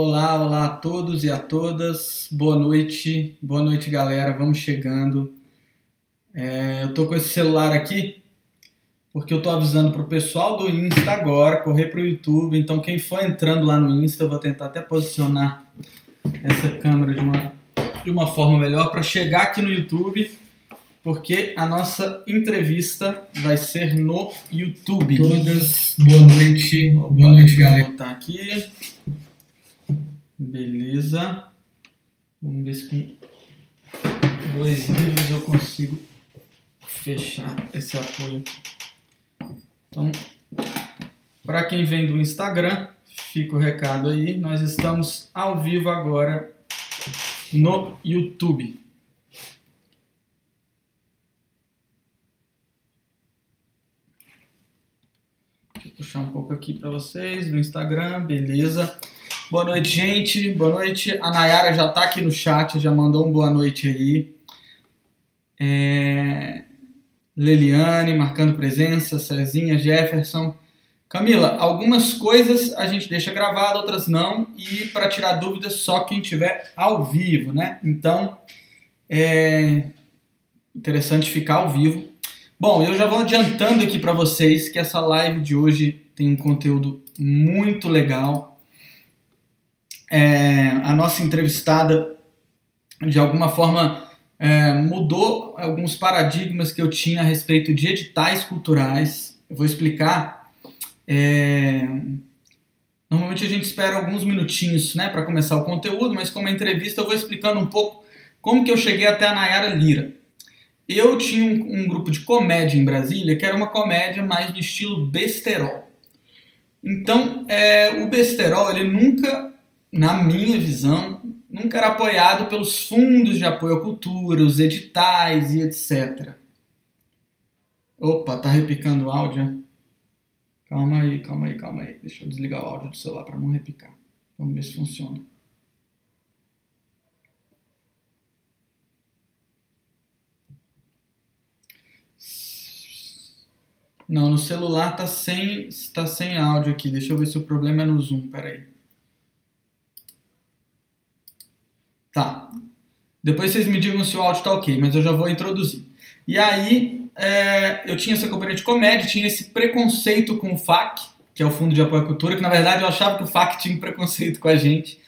Olá, olá a todos e a todas. Boa noite, boa noite, galera. Vamos chegando. É, eu tô com esse celular aqui porque eu tô avisando pro pessoal do Insta agora correr pro YouTube. Então, quem for entrando lá no Insta, eu vou tentar até posicionar essa câmera de uma, de uma forma melhor para chegar aqui no YouTube, porque a nossa entrevista vai ser no YouTube. Todas, boa noite, boa noite, galera. Tá aqui. Beleza. Vamos ver se com dois vídeos eu consigo fechar esse apoio. Então, para quem vem do Instagram, fica o recado aí. Nós estamos ao vivo agora no YouTube. Deixa eu puxar um pouco aqui para vocês no Instagram, beleza. Boa noite, gente. Boa noite. A Nayara já está aqui no chat, já mandou um boa noite aí. É... Leliane marcando presença, Cezinha, Jefferson. Camila, algumas coisas a gente deixa gravado, outras não, e para tirar dúvidas só quem tiver ao vivo, né? Então, é interessante ficar ao vivo. Bom, eu já vou adiantando aqui para vocês que essa live de hoje tem um conteúdo muito legal é, a nossa entrevistada, de alguma forma, é, mudou alguns paradigmas que eu tinha a respeito de editais culturais. Eu vou explicar. É, normalmente a gente espera alguns minutinhos né, para começar o conteúdo, mas como é entrevista eu vou explicando um pouco como que eu cheguei até a Nayara Lira. Eu tinha um, um grupo de comédia em Brasília que era uma comédia mais de estilo besterol. Então, é, o besterol ele nunca na minha visão, nunca era apoiado pelos fundos de apoio à cultura, os editais e etc. Opa, tá repicando o áudio? Calma aí, calma aí, calma aí. Deixa eu desligar o áudio do celular para não repicar. Vamos ver se funciona. Não, no celular tá sem, tá sem áudio aqui. Deixa eu ver se o problema é no Zoom. Peraí. Tá. Depois vocês me digam se o áudio tá ok, mas eu já vou introduzir. E aí, é, eu tinha essa companhia de comédia, tinha esse preconceito com o FAC, que é o Fundo de Apoio à Cultura, que na verdade eu achava que o FAC tinha preconceito com a gente.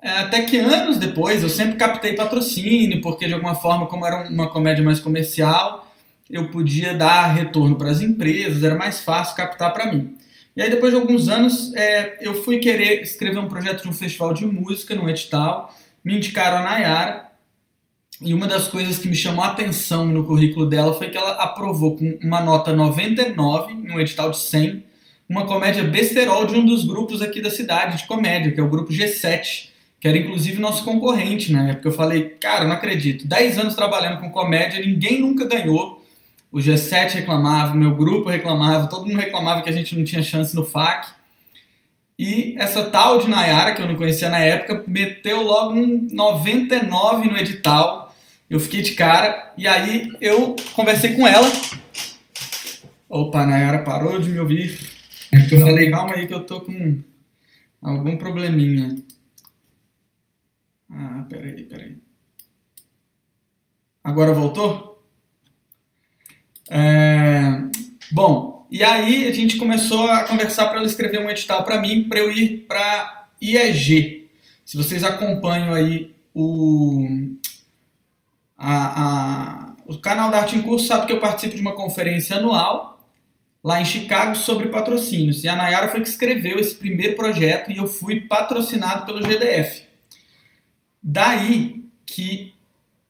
É, até que anos depois eu sempre captei patrocínio, porque de alguma forma, como era uma comédia mais comercial, eu podia dar retorno para as empresas, era mais fácil captar para mim. E aí, depois de alguns anos, é, eu fui querer escrever um projeto de um festival de música no edital me indicaram a Nayara. E uma das coisas que me chamou a atenção no currículo dela foi que ela aprovou com uma nota 99 em um edital de 100 uma comédia besterol de um dos grupos aqui da cidade de comédia, que é o grupo G7, que era inclusive nosso concorrente na época. Eu falei, cara, não acredito, 10 anos trabalhando com comédia, ninguém nunca ganhou. O G7 reclamava, o meu grupo reclamava, todo mundo reclamava que a gente não tinha chance no FAC. E essa tal de Nayara, que eu não conhecia na época, meteu logo um 99 no edital. Eu fiquei de cara. E aí eu conversei com ela. Opa, a Nayara parou de me ouvir. Eu falei, calma aí que eu tô com algum probleminha. Ah, peraí, peraí. Agora voltou? É... Bom, e aí a gente começou a conversar para ela escrever um edital para mim, para eu ir para IEG. Se vocês acompanham aí o, a, a, o canal da Arte em Curso, sabe que eu participo de uma conferência anual lá em Chicago sobre patrocínios. E a Nayara foi que escreveu esse primeiro projeto e eu fui patrocinado pelo GDF. Daí que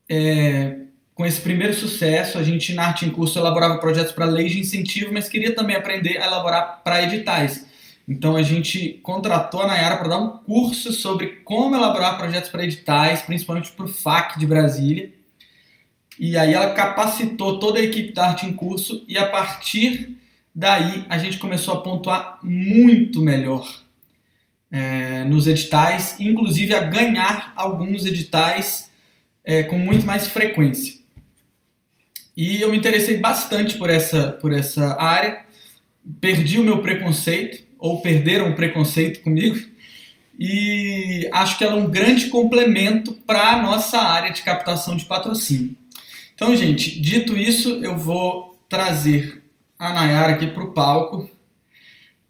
é, com esse primeiro sucesso, a gente na Arte em Curso elaborava projetos para leis de incentivo, mas queria também aprender a elaborar para editais. Então a gente contratou a Nayara para dar um curso sobre como elaborar projetos para editais, principalmente para o FAC de Brasília. E aí ela capacitou toda a equipe da Arte em Curso e a partir daí a gente começou a pontuar muito melhor é, nos editais, inclusive a ganhar alguns editais é, com muito mais frequência. E eu me interessei bastante por essa, por essa área, perdi o meu preconceito, ou perderam o preconceito comigo, e acho que ela é um grande complemento para a nossa área de captação de patrocínio. Então, gente, dito isso, eu vou trazer a Nayara aqui para o palco.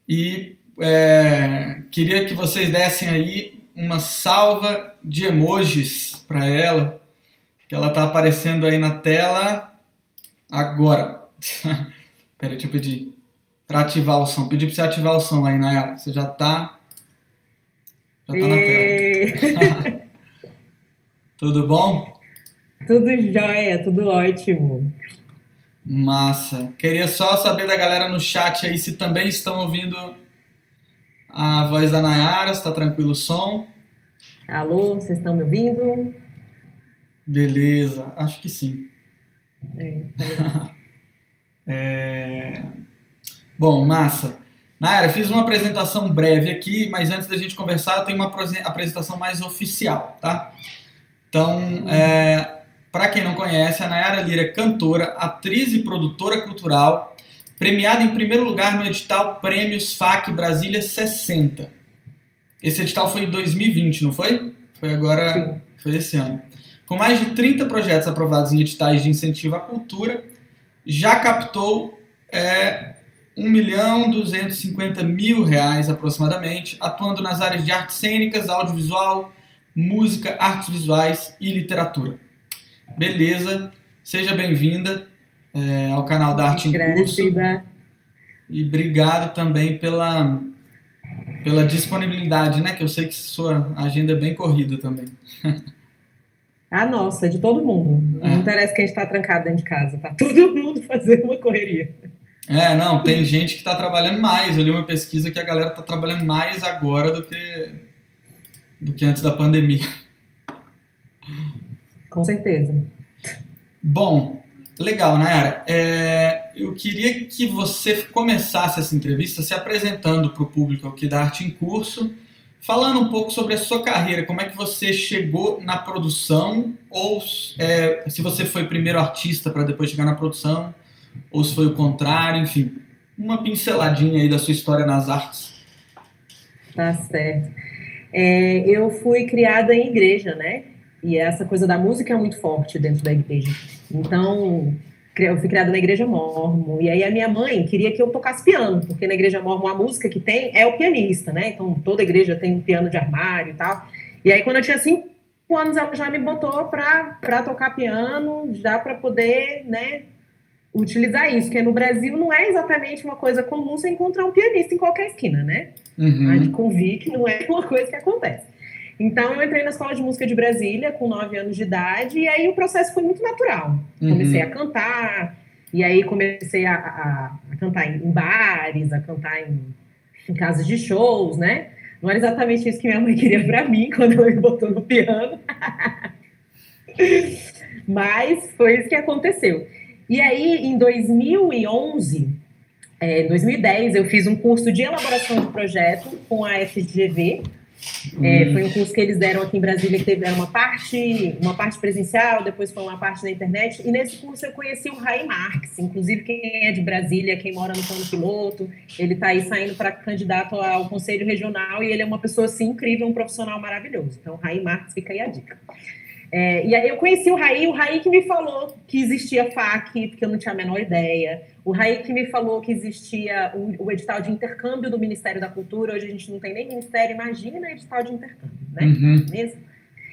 E é, queria que vocês dessem aí uma salva de emojis para ela, que ela está aparecendo aí na tela agora. Peraí, deixa eu pedir para ativar o som. Pedir para você ativar o som aí, Nayara. Você já está já tá na tela. tudo bom? Tudo jóia, tudo ótimo. Massa. Queria só saber da galera no chat aí se também estão ouvindo a voz da Nayara, está tranquilo o som? Alô, vocês estão me ouvindo? Beleza, acho que sim. É, tá é... Bom, massa. Nayara, fiz uma apresentação breve aqui, mas antes da gente conversar, eu tenho uma apresentação mais oficial, tá? Então, é, para quem não conhece, a Nayara Lira é cantora, atriz e produtora cultural, premiada em primeiro lugar no edital Prêmios FAC Brasília 60. Esse edital foi em 2020, não foi? Foi agora, Sim. foi esse ano. Com mais de 30 projetos aprovados em editais de incentivo à cultura, já captou é, 1 milhão 250 mil reais aproximadamente, atuando nas áreas de artes cênicas, audiovisual, música, artes visuais e literatura. Beleza, seja bem-vinda é, ao canal da Arte em Curso. E obrigado também pela, pela disponibilidade, né? Que eu sei que sua agenda é bem corrida também. A nossa, de todo mundo. É. Não interessa quem está trancado dentro de casa, tá todo mundo fazendo uma correria. É, não, tem gente que está trabalhando mais. Eu li uma pesquisa que a galera está trabalhando mais agora do que, do que antes da pandemia. Com certeza. Bom, legal, Nayara. É, eu queria que você começasse essa entrevista se apresentando para o público aqui da Arte em Curso, falando um pouco sobre a sua carreira, como é que você chegou na produção, ou é, se você foi primeiro artista para depois chegar na produção, ou se foi o contrário, enfim, uma pinceladinha aí da sua história nas artes. Tá certo. É, eu fui criada em igreja, né? E essa coisa da música é muito forte dentro da igreja. Então, eu fui criada na igreja mormon. E aí a minha mãe queria que eu tocasse piano, porque na igreja mormon a música que tem é o pianista, né? Então toda igreja tem um piano de armário e tal. E aí quando eu tinha cinco anos, ela já me botou para tocar piano, já para poder, né, utilizar isso, porque no Brasil não é exatamente uma coisa comum você encontrar um pianista em qualquer esquina, né? Uhum. A gente convir que não é uma coisa que acontece. Então, eu entrei na Escola de Música de Brasília com nove anos de idade, e aí o processo foi muito natural. Uhum. Comecei a cantar, e aí comecei a, a, a cantar em, bares, a cantar em, em, casas de shows, né? Não era exatamente isso que minha mãe queria para mim quando ela me botou no piano. Mas foi isso que aconteceu. E aí, em 2011, é, 2010, eu fiz um curso de elaboração de projeto com a FGV. É, uhum. foi um curso que eles deram aqui em Brasília, que teve uma parte, uma parte presencial, depois foi uma parte na internet. E nesse curso eu conheci o Rai Marques, inclusive quem é de Brasília, quem mora no plano piloto, ele está aí saindo para candidato ao Conselho Regional e ele é uma pessoa assim incrível, um profissional maravilhoso. Então, Rai Marques, fica aí a dica. É, e aí eu conheci o Raí, o Raí que me falou que existia FAC, porque eu não tinha a menor ideia. O Raí que me falou que existia o, o, edital de intercâmbio do Ministério da Cultura. Hoje a gente não tem nem ministério, imagina edital de intercâmbio, né? Uhum. Mesmo?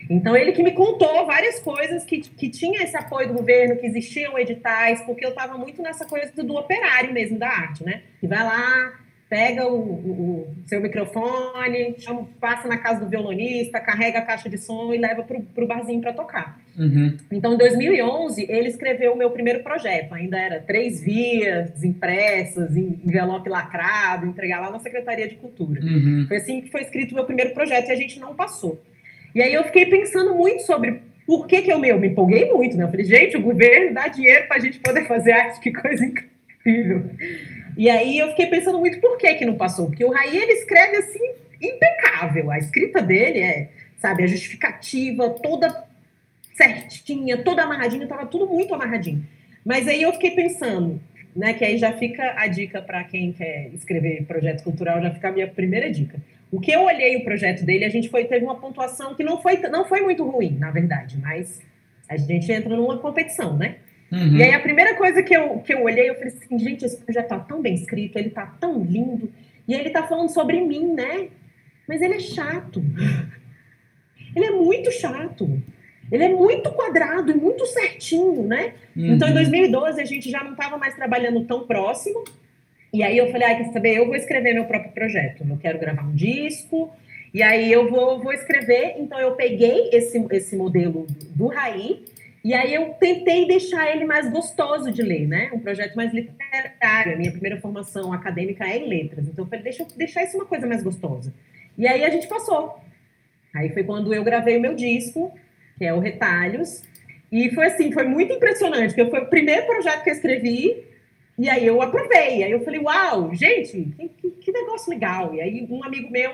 Então ele que me contou várias coisas que, que tinha esse apoio do governo, que existiam editais, porque eu estava muito nessa coisa do operário mesmo da arte, né? Que vai lá, pega o, o, o seu microfone, chama, passa na casa do violonista, carrega a caixa de som e leva para o barzinho para tocar. Uhum. Então, em 2011, ele escreveu o meu primeiro projeto. Ainda era três vias impressas, envelope lacrado, entregar lá na Secretaria de Cultura. Uhum. Foi assim que foi escrito o meu primeiro projeto e a gente não passou. E aí eu fiquei pensando muito sobre por que, que eu, meu, me empolguei muito, né? Eu falei, gente, o governo dá dinheiro para a gente poder fazer arte, que coisa incrível. E aí eu fiquei pensando muito por que que não passou, porque o Raí ele escreve assim impecável, a escrita dele é, sabe, a justificativa toda certinha, toda amarradinha, estava tudo muito amarradinho. Mas aí eu fiquei pensando, né, que aí já fica a dica para quem quer escrever projeto cultural, já fica a minha primeira dica. O que eu olhei o projeto dele, a gente foi, teve uma pontuação que não foi, não foi muito ruim, na verdade, mas a gente entra numa competição, né? Uhum. E aí a primeira coisa que eu, que eu olhei, eu falei assim, gente, esse projeto tá tão bem escrito, ele tá tão lindo, e ele tá falando sobre mim, né? Mas ele é chato. Ele é muito chato. Ele é muito quadrado e muito certinho, né? Uhum. Então, em 2012, a gente já não estava mais trabalhando tão próximo. E aí eu falei, ah, quer saber? Eu vou escrever meu próprio projeto. Eu quero gravar um disco. E aí eu vou, vou escrever. Então, eu peguei esse, esse modelo do Raí. E aí eu tentei deixar ele mais gostoso de ler, né? Um projeto mais literário. A minha primeira formação acadêmica é em letras. Então, eu falei, deixa eu deixar isso uma coisa mais gostosa. E aí a gente passou. Aí foi quando eu gravei o meu disco que é o Retalhos. E foi assim, foi muito impressionante, porque foi o primeiro projeto que eu escrevi, e aí eu aprovei. Aí eu falei, uau, gente, que, que negócio legal. E aí um amigo meu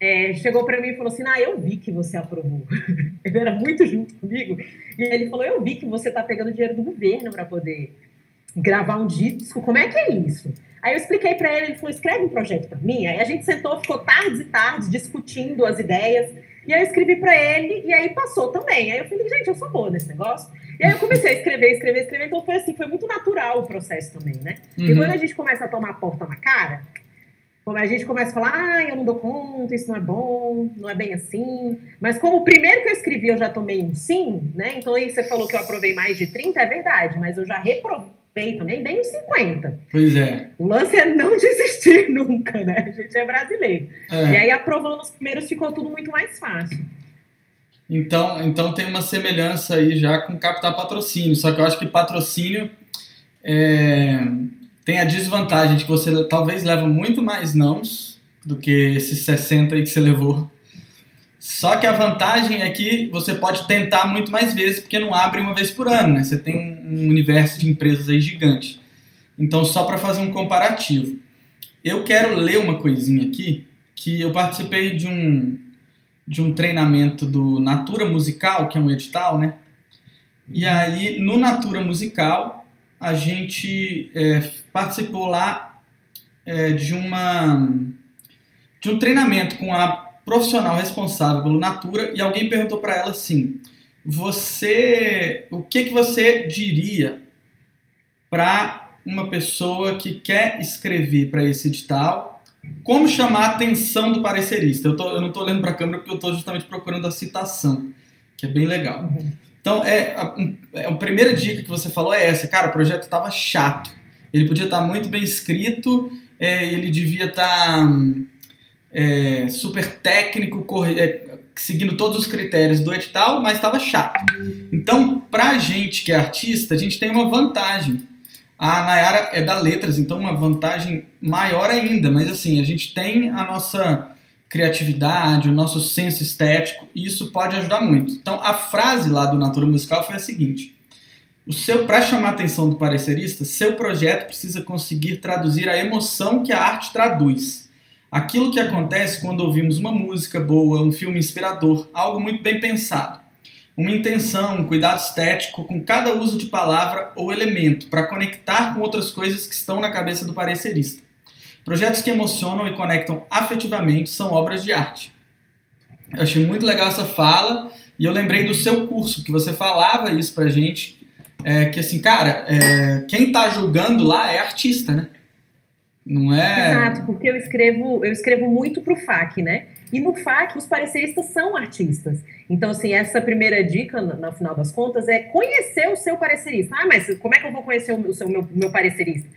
é, chegou para mim e falou assim: Ah, eu vi que você aprovou. ele era muito junto comigo. E ele falou: Eu vi que você está pegando dinheiro do governo para poder gravar um disco. Como é que é isso? Aí eu expliquei para ele, ele falou: escreve um projeto para mim. Aí a gente sentou, ficou tardes e tardes discutindo as ideias. E aí eu escrevi para ele, e aí passou também. Aí eu falei, gente, eu sou boa nesse negócio. E aí eu comecei a escrever, escrever, escrever. Então foi assim, foi muito natural o processo também, né? Uhum. E quando a gente começa a tomar a porta na cara, quando a gente começa a falar, ah, eu não dou conta, isso não é bom, não é bem assim. Mas como o primeiro que eu escrevi eu já tomei um sim, né? Então aí você falou que eu aprovei mais de 30, é verdade, mas eu já reprovei nem bem os 50. Pois é. O lance é não desistir nunca, né? A gente é brasileiro. É. E aí, aprovando os primeiros, ficou tudo muito mais fácil. Então, então tem uma semelhança aí já com captar patrocínio. Só que eu acho que patrocínio é, tem a desvantagem de que você talvez leva muito mais nãos do que esses 60 aí que você levou só que a vantagem é que você pode tentar muito mais vezes, porque não abre uma vez por ano, né? Você tem um universo de empresas aí gigante. Então, só para fazer um comparativo. Eu quero ler uma coisinha aqui, que eu participei de um, de um treinamento do Natura Musical, que é um edital, né? E aí, no Natura Musical, a gente é, participou lá é, de uma de um treinamento com a profissional responsável pelo Natura e alguém perguntou para ela assim: você, o que que você diria para uma pessoa que quer escrever para esse edital? Como chamar a atenção do parecerista? Eu, tô, eu não estou olhando para a câmera porque eu estou justamente procurando a citação, que é bem legal. Uhum. Então, é a, é, a primeira dica que você falou é essa. Cara, o projeto estava chato. Ele podia estar tá muito bem escrito, é, ele devia estar... Tá, é, super técnico, corre, é, seguindo todos os critérios do edital, mas estava chato. Então, para a gente que é artista, a gente tem uma vantagem. A Nayara é da letras, então uma vantagem maior ainda, mas assim, a gente tem a nossa criatividade, o nosso senso estético, e isso pode ajudar muito. Então, a frase lá do Natura Musical foi a seguinte: o seu para chamar a atenção do parecerista, seu projeto precisa conseguir traduzir a emoção que a arte traduz. Aquilo que acontece quando ouvimos uma música boa, um filme inspirador, algo muito bem pensado. Uma intenção, um cuidado estético com cada uso de palavra ou elemento para conectar com outras coisas que estão na cabeça do parecerista. Projetos que emocionam e conectam afetivamente são obras de arte. Eu achei muito legal essa fala e eu lembrei do seu curso, que você falava isso pra gente, é, que assim, cara, é, quem está julgando lá é artista, né? Não é. Exato, porque eu escrevo, eu escrevo muito para o FAC, né? E no FAC, os pareceristas são artistas. Então, assim, essa primeira dica, no final das contas, é conhecer o seu parecerista. Ah, mas como é que eu vou conhecer o seu, meu, meu parecerista?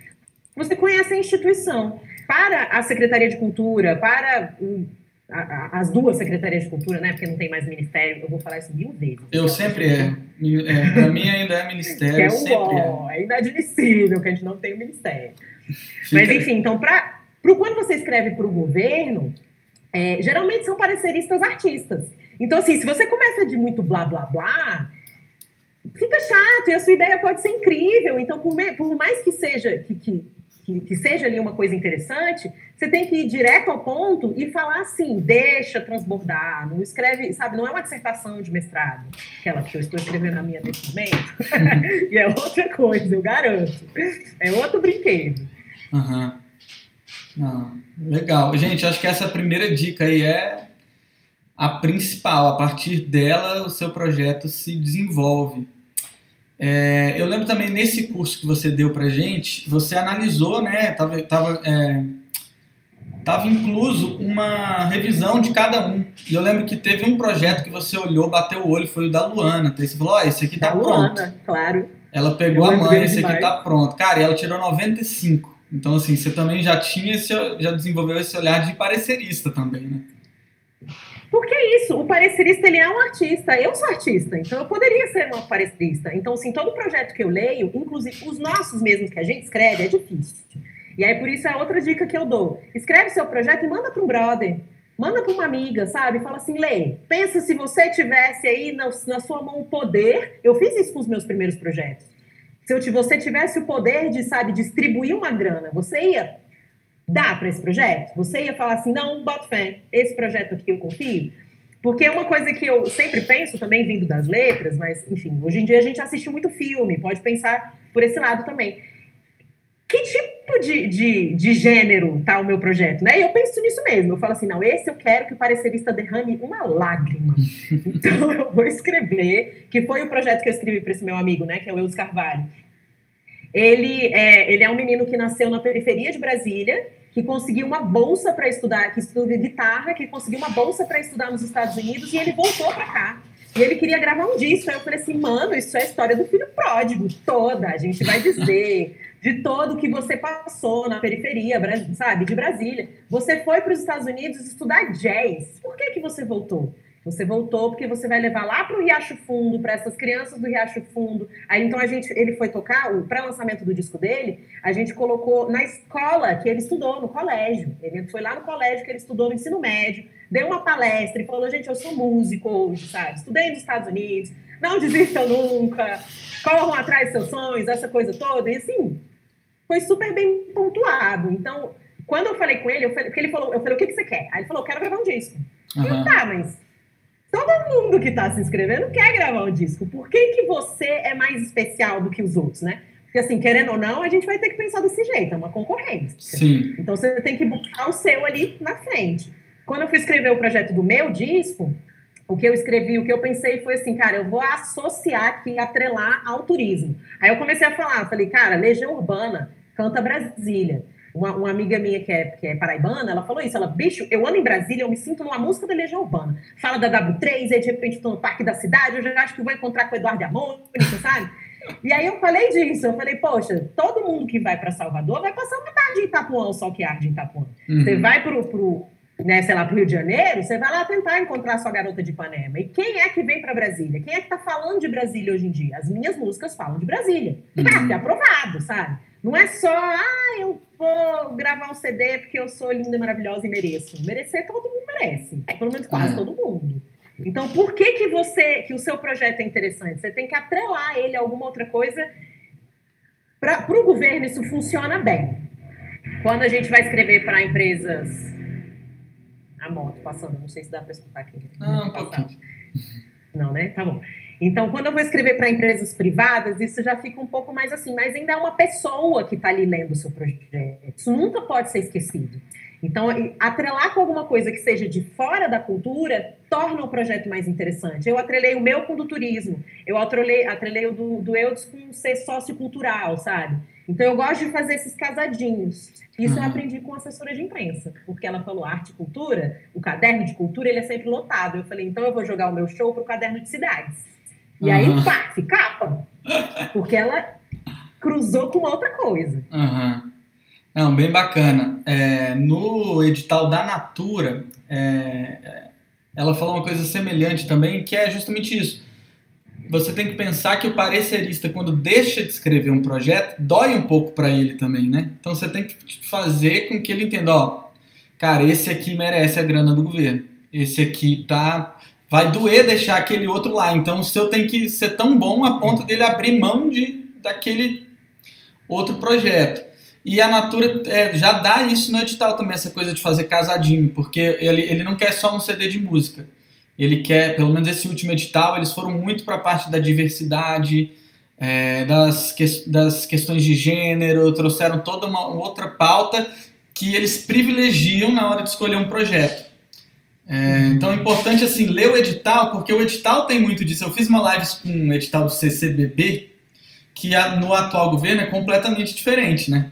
Você conhece a instituição. Para a Secretaria de Cultura, para a, a, as duas secretarias de cultura, né? Porque não tem mais ministério, eu vou falar isso mil vezes. Eu sempre é. é para mim ainda é ministério. Que é, o é. é inadmissível que a gente não tenha um ministério. Mas, enfim, então, para quando você escreve para o governo, é, geralmente são pareceristas artistas. Então, assim, se você começa de muito blá, blá, blá, fica chato e a sua ideia pode ser incrível. Então, por, me, por mais que seja que, que, que, que, seja ali uma coisa interessante, você tem que ir direto ao ponto e falar assim, deixa transbordar, não escreve, sabe, não é uma dissertação de mestrado, aquela que eu estou escrevendo a minha nesse momento, e é outra coisa, eu garanto. É outro brinquedo. Uhum. Legal. Gente, acho que essa primeira dica aí é a principal. A partir dela, o seu projeto se desenvolve. É, eu lembro também nesse curso que você deu pra gente, você analisou, né? Tava, tava, é, tava incluso uma revisão de cada um. E eu lembro que teve um projeto que você olhou, bateu o olho, foi o da Luana. Aí você falou, ó, oh, esse aqui tá da pronto. Luana, claro. Ela pegou eu a mãe, esse aqui tá pronto. Cara, e ela tirou 95. Então, assim, você também já tinha esse, já desenvolveu esse olhar de parecerista também, né? Porque é isso, o parecerista ele é um artista, eu sou artista, então eu poderia ser uma parecerista. Então, assim, todo projeto que eu leio, inclusive os nossos mesmos que a gente escreve, é difícil. E aí, por isso, é outra dica que eu dou. Escreve seu projeto e manda para um brother, manda para uma amiga, sabe? Fala assim, Lê, pensa se você tivesse aí na, na sua mão o poder. Eu fiz isso com os meus primeiros projetos. Se eu, você tivesse o poder de, sabe, distribuir uma grana, você ia dar para esse projeto? Você ia falar assim, não, bota fé, esse projeto aqui eu confio? Porque é uma coisa que eu sempre penso, também vindo das letras, mas, enfim, hoje em dia a gente assiste muito filme, pode pensar por esse lado também. Que tipo de, de, de gênero tá o meu projeto, né? E eu penso nisso mesmo. Eu falo assim, não, esse eu quero que o parecerista derrame uma lágrima. Então eu vou escrever, que foi o projeto que eu escrevi para esse meu amigo, né? Que é o Eudes Carvalho. Ele é, ele é um menino que nasceu na periferia de Brasília, que conseguiu uma bolsa para estudar, que estuda guitarra, que conseguiu uma bolsa para estudar nos Estados Unidos e ele voltou para cá. E ele queria gravar um disco. Aí eu falei assim, mano, isso é a história do filho pródigo, toda. A gente vai dizer de todo que você passou na periferia, sabe, de Brasília. Você foi para os Estados Unidos estudar jazz. Por que, que você voltou? Você voltou porque você vai levar lá para o Riacho Fundo, para essas crianças do Riacho Fundo. Aí então a gente, ele foi tocar, o pré-lançamento do disco dele, a gente colocou na escola que ele estudou, no colégio. Ele foi lá no colégio que ele estudou no ensino médio, deu uma palestra e falou: gente, eu sou músico hoje, sabe? Estudei nos Estados Unidos, não desistam nunca, corram atrás dos seus sonhos, essa coisa toda. E assim, foi super bem pontuado. Então, quando eu falei com ele, eu falei, porque ele falou, eu falei, o que, que você quer? Aí ele falou, eu quero gravar um disco. Uhum. Eu, tá, mas todo mundo que está se inscrevendo quer gravar um disco. Por que, que você é mais especial do que os outros, né? Porque, assim, querendo ou não, a gente vai ter que pensar desse jeito, é uma concorrência. Sim. Então, você tem que buscar o seu ali na frente. Quando eu fui escrever o projeto do meu disco, o que eu escrevi, o que eu pensei foi assim, cara, eu vou associar aqui, atrelar ao turismo. Aí eu comecei a falar, falei, cara, Legião Urbana canta Brasília. Uma, uma, amiga minha que é, que é paraibana, ela falou isso. Ela, bicho, eu ando em Brasília, eu me sinto numa música da Legião Urbana. Fala da W3, aí de repente estou no Parque da Cidade, eu já acho que vou encontrar com o Eduardo Amônica, sabe? E aí eu falei disso, eu falei, poxa, todo mundo que vai para Salvador vai passar uma tarde em Itapuã, o sol que arde em Itapuã. Uhum. Você vai pro, pro, né, sei lá, pro Rio de Janeiro, você vai lá tentar encontrar sua garota de Ipanema. E quem é que vem para Brasília? Quem é que tá falando de Brasília hoje em dia? As minhas músicas falam de Brasília. Uhum. Ah, aprovado, sabe? Não é só, ah, eu vou gravar um CD porque eu sou linda, maravilhosa e mereço. Merecer todo mundo merece. Pelo menos quase é. todo mundo. Então, por que que você, que o seu projeto é interessante? Você tem que atrelar ele a alguma outra coisa. Para o governo, isso funciona bem. Quando a gente vai escrever para empresas. A moto passando, não sei se dá para escutar aqui. Não, pouquinho. Não, né? Tá bom. Então, quando eu vou escrever para empresas privadas, isso já fica um pouco mais assim, mas ainda é uma pessoa que está ali lendo o seu projeto. Isso nunca pode ser esquecido. Então, atrelar com alguma coisa que seja de fora da cultura torna o projeto mais interessante. Eu atrelei o meu com o do turismo, eu atrelei, atrelei o do, do Eudes com ser sociocultural, sabe? Então, eu gosto de fazer esses casadinhos. Isso uhum. eu aprendi com a assessora de imprensa, porque ela falou arte e cultura, o caderno de cultura, ele é sempre lotado. Eu falei, então eu vou jogar o meu show para o caderno de cidades. E uhum. aí, pá, se capa. Porque ela cruzou com outra coisa. Uhum. Não, bem bacana. É, no edital da Natura, é, ela falou uma coisa semelhante também, que é justamente isso. Você tem que pensar que o parecerista, quando deixa de escrever um projeto, dói um pouco para ele também, né? Então você tem que fazer com que ele entenda, ó, cara, esse aqui merece a grana do governo. Esse aqui tá vai doer deixar aquele outro lá. Então o seu tem que ser tão bom a ponto dele abrir mão de, daquele outro projeto. E a Natura é, já dá isso no edital também, essa coisa de fazer casadinho, porque ele, ele não quer só um CD de música. Ele quer, pelo menos esse último edital, eles foram muito para a parte da diversidade, é, das, que, das questões de gênero, trouxeram toda uma outra pauta que eles privilegiam na hora de escolher um projeto. É, então é importante assim ler o edital, porque o edital tem muito disso. Eu fiz uma live com um edital do CCBB, que no atual governo é completamente diferente, né?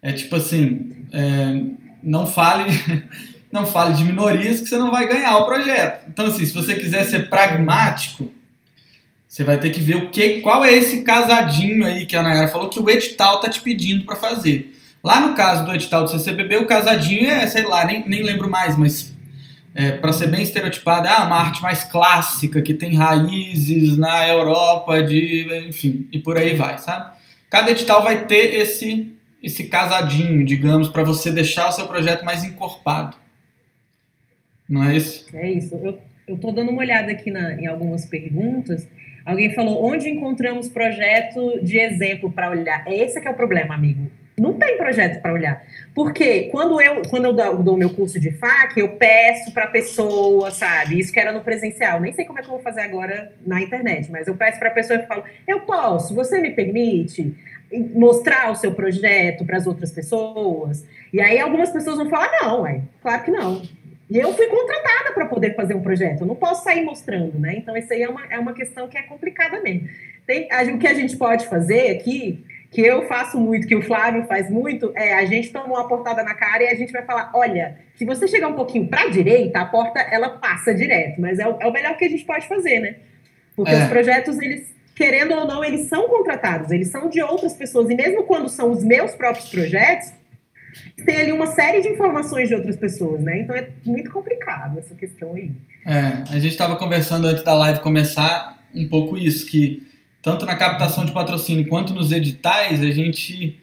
É tipo assim, é, não fale não fale de minorias que você não vai ganhar o projeto. Então assim, se você quiser ser pragmático, você vai ter que ver o que, qual é esse casadinho aí que a Nayara falou que o edital tá te pedindo para fazer. Lá no caso do edital do CCBB, o casadinho é, sei lá, nem, nem lembro mais, mas é, para ser bem estereotipado, é uma arte mais clássica, que tem raízes na Europa, de, enfim, e por aí vai, sabe? Cada edital vai ter esse, esse casadinho, digamos, para você deixar o seu projeto mais encorpado. Não é isso? É isso. Eu estou dando uma olhada aqui na, em algumas perguntas. Alguém falou, onde encontramos projeto de exemplo para olhar? Esse que é o problema, amigo. Não tem projeto para olhar. Porque quando eu, quando eu dou, o meu curso de FAC, eu peço para a pessoa, sabe? Isso que era no presencial. Nem sei como é que eu vou fazer agora na internet, mas eu peço para a pessoa e falo: eu posso, você me permite mostrar o seu projeto para as outras pessoas? E aí algumas pessoas vão falar: não, é claro que não. E eu fui contratada para poder fazer um projeto, eu não posso sair mostrando, né? Então, isso aí é uma, é uma questão que é complicada mesmo. Tem, a, o que a gente pode fazer aqui que eu faço muito, que o Flávio faz muito, é a gente toma uma portada na cara e a gente vai falar, olha, se você chegar um pouquinho para a direita, a porta ela passa direto, mas é o, é o, melhor que a gente pode fazer, né? Porque é. os projetos, eles, querendo ou não, eles são contratados, eles são de outras pessoas, e mesmo quando são os meus próprios projetos, tem ali uma série de informações de outras pessoas, né? Então é muito complicado essa questão aí. É, a gente estava conversando antes da live começar um pouco isso, que tanto na captação de patrocínio quanto nos editais, a gente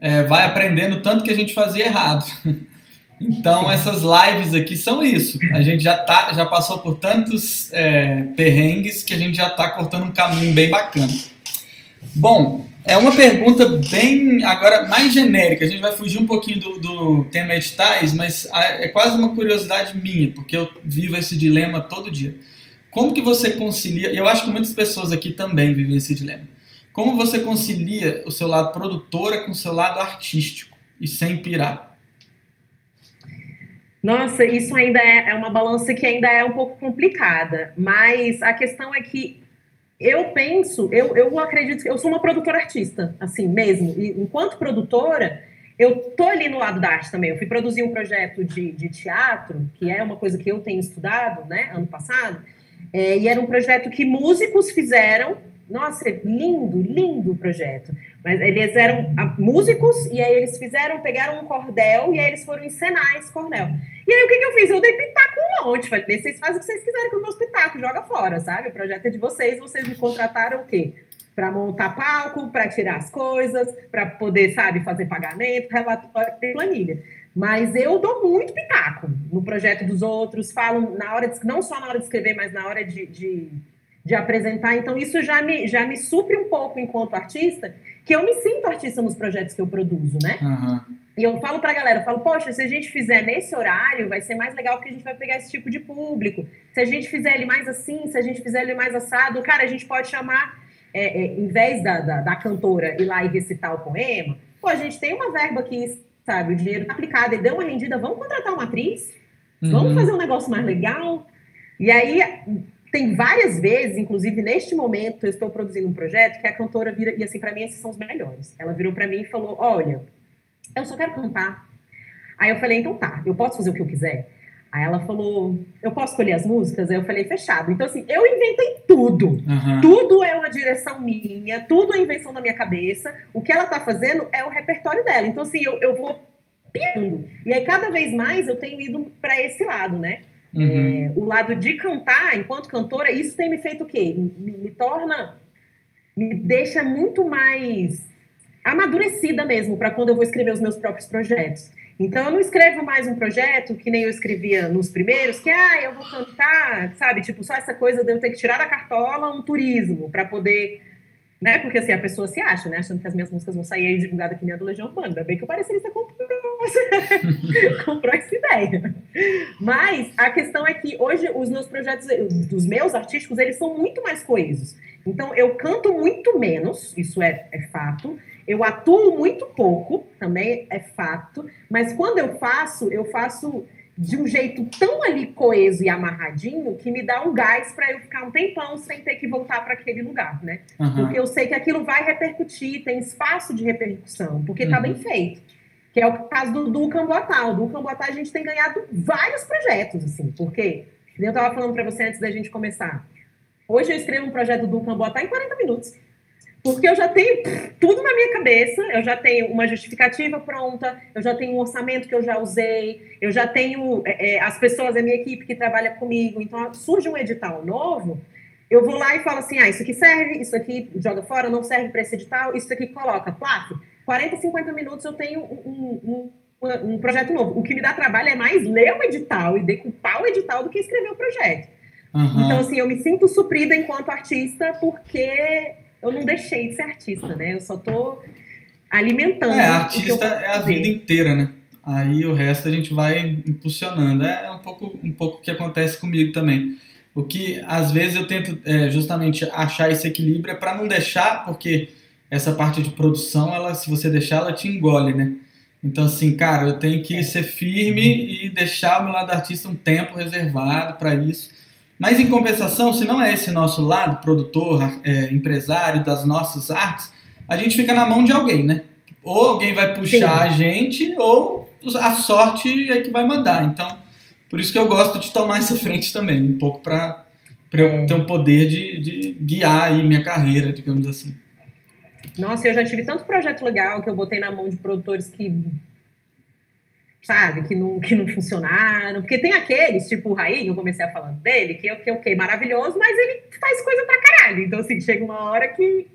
é, vai aprendendo tanto que a gente fazia errado. Então, essas lives aqui são isso. A gente já, tá, já passou por tantos é, perrengues que a gente já está cortando um caminho bem bacana. Bom, é uma pergunta bem, agora, mais genérica. A gente vai fugir um pouquinho do, do tema editais, mas é quase uma curiosidade minha, porque eu vivo esse dilema todo dia. Como que você concilia, e eu acho que muitas pessoas aqui também vivem esse dilema, como você concilia o seu lado produtora com o seu lado artístico e sem pirar? Nossa, isso ainda é, é uma balança que ainda é um pouco complicada, mas a questão é que eu penso, eu, eu acredito que eu sou uma produtora artista, assim mesmo, e enquanto produtora, eu tô ali no lado da arte também. Eu fui produzir um projeto de, de teatro, que é uma coisa que eu tenho estudado, né, ano passado, é, e era um projeto que músicos fizeram. Nossa, lindo, lindo projeto. Mas eles eram músicos e aí eles fizeram, pegaram um cordel e aí eles foram encenar esse cordel. E aí o que, que eu fiz? Eu dei pitaco um monte. Falei, vocês fazem o que vocês quiserem com os meus pitacos, joga fora, sabe? O projeto é de vocês, vocês me contrataram o quê? Para montar palco, para tirar as coisas, para poder, sabe, fazer pagamento, relatório planilha. Mas eu dou muito pitaco no projeto dos outros, falo na hora de, não só na hora de escrever, mas na hora de, de, de, apresentar. Então, isso já me, já me supre um pouco enquanto artista, que eu me sinto artista nos projetos que eu produzo, né? Uhum. E eu falo pra galera, eu falo, poxa, se a gente fizer nesse horário, vai ser mais legal porque a gente vai pegar esse tipo de público. Se a gente fizer ele mais assim, se a gente fizer ele mais assado, cara, a gente pode chamar, é, é, em vez da, da, da cantora ir lá e recitar o poema, pô, a gente tem uma verba aqui sabe? O dinheiro está aplicado e deu uma rendida, vamos contratar uma atriz? Vamos uhum. fazer um negócio mais legal? E aí, tem várias vezes, inclusive neste momento, eu estou produzindo um projeto que a cantora vira, e assim, para mim, esses são os melhores. Ela virou para mim e falou: Olha, eu só quero cantar. Aí eu falei: Então tá, eu posso fazer o que eu quiser. Aí ela falou, eu posso escolher as músicas? Aí eu falei, fechado. Então, assim, eu inventei tudo. Uhum. Tudo é uma direção minha, tudo é invenção da minha cabeça. O que ela tá fazendo é o repertório dela. Então, assim, eu, eu vou piando. E aí, cada vez mais, eu tenho ido para esse lado, né? Uhum. É, o lado de cantar, enquanto cantora, isso tem me feito o quê? Me, me torna, me deixa muito mais amadurecida mesmo para quando eu vou escrever os meus próprios projetos. Então, eu não escrevo mais um projeto que nem eu escrevia nos primeiros, que, ah, eu vou cantar, sabe? Tipo, só essa coisa de eu ter que tirar da cartola um turismo para poder. Né? Porque assim, a pessoa se acha, né? Achando que as minhas músicas vão sair aí divulgadas aqui nem a do Legião Urbana. Ainda bem que o parecerista comprou, comprou essa ideia. Mas a questão é que hoje os meus projetos, dos meus artísticos, eles são muito mais coesos. Então, eu canto muito menos, isso é, é fato, Eu atuo muito pouco, também é fato, mas quando eu faço, eu faço de um jeito tão ali coeso e amarradinho que me dá um gás para eu ficar um tempão sem ter que voltar para aquele lugar, né? Uhum. Porque eu sei que aquilo vai repercutir, tem espaço de repercussão, porque está uhum. bem feito. Que é o caso do, do Camboatá. O do Camboatá a gente tem ganhado vários projetos, assim, porque eu estava falando para você antes da gente começar. Hoje eu escrevo um projeto do Camboatá em 40 minutos. Porque eu já tenho tudo na minha cabeça, eu já tenho uma justificativa pronta, eu já tenho um orçamento que eu já usei, eu já tenho é, é as pessoas da minha equipe que trabalha comigo. Então, surge um edital novo, eu vou lá e falo assim: ah, isso aqui serve, isso aqui joga fora, não serve para esse edital, isso aqui coloca. Plato, 40, 50 minutos eu tenho um, um, um, um projeto novo. O que me dá trabalho é mais ler o edital e decupar o edital do que escrever o projeto. Uhum. Então, assim, eu me sinto suprida enquanto artista porque eu não deixei de ser artista, né? Eu só tô alimentando. É, artista é a vida inteira, né? Aí o resto a gente vai impulsionando. É um pouco um pouco que acontece comigo também. O que às vezes eu tento é, justamente achar esse equilíbrio é para não deixar, porque essa parte de produção, ela, se você deixar, ela te engole, né? Então, assim, cara, eu tenho que ser firme e deixar o meu lado artista um tempo reservado para isso mas em compensação, se não é esse nosso lado, produtor, é, empresário das nossas artes, a gente fica na mão de alguém, né? Ou alguém vai puxar Sim. a gente, ou a sorte é que vai mandar. Então, por isso que eu gosto de tomar essa frente também, um pouco para eu ter um poder de, de guiar aí minha carreira, digamos assim. Nossa, eu já tive tanto projeto legal que eu botei na mão de produtores que sabe, que não, que não funcionaram. Porque tem aqueles, tipo o Raí, eu comecei a falar dele, que é o que, okay, maravilhoso, mas ele faz coisa pra caralho. Então, assim, chega uma hora que,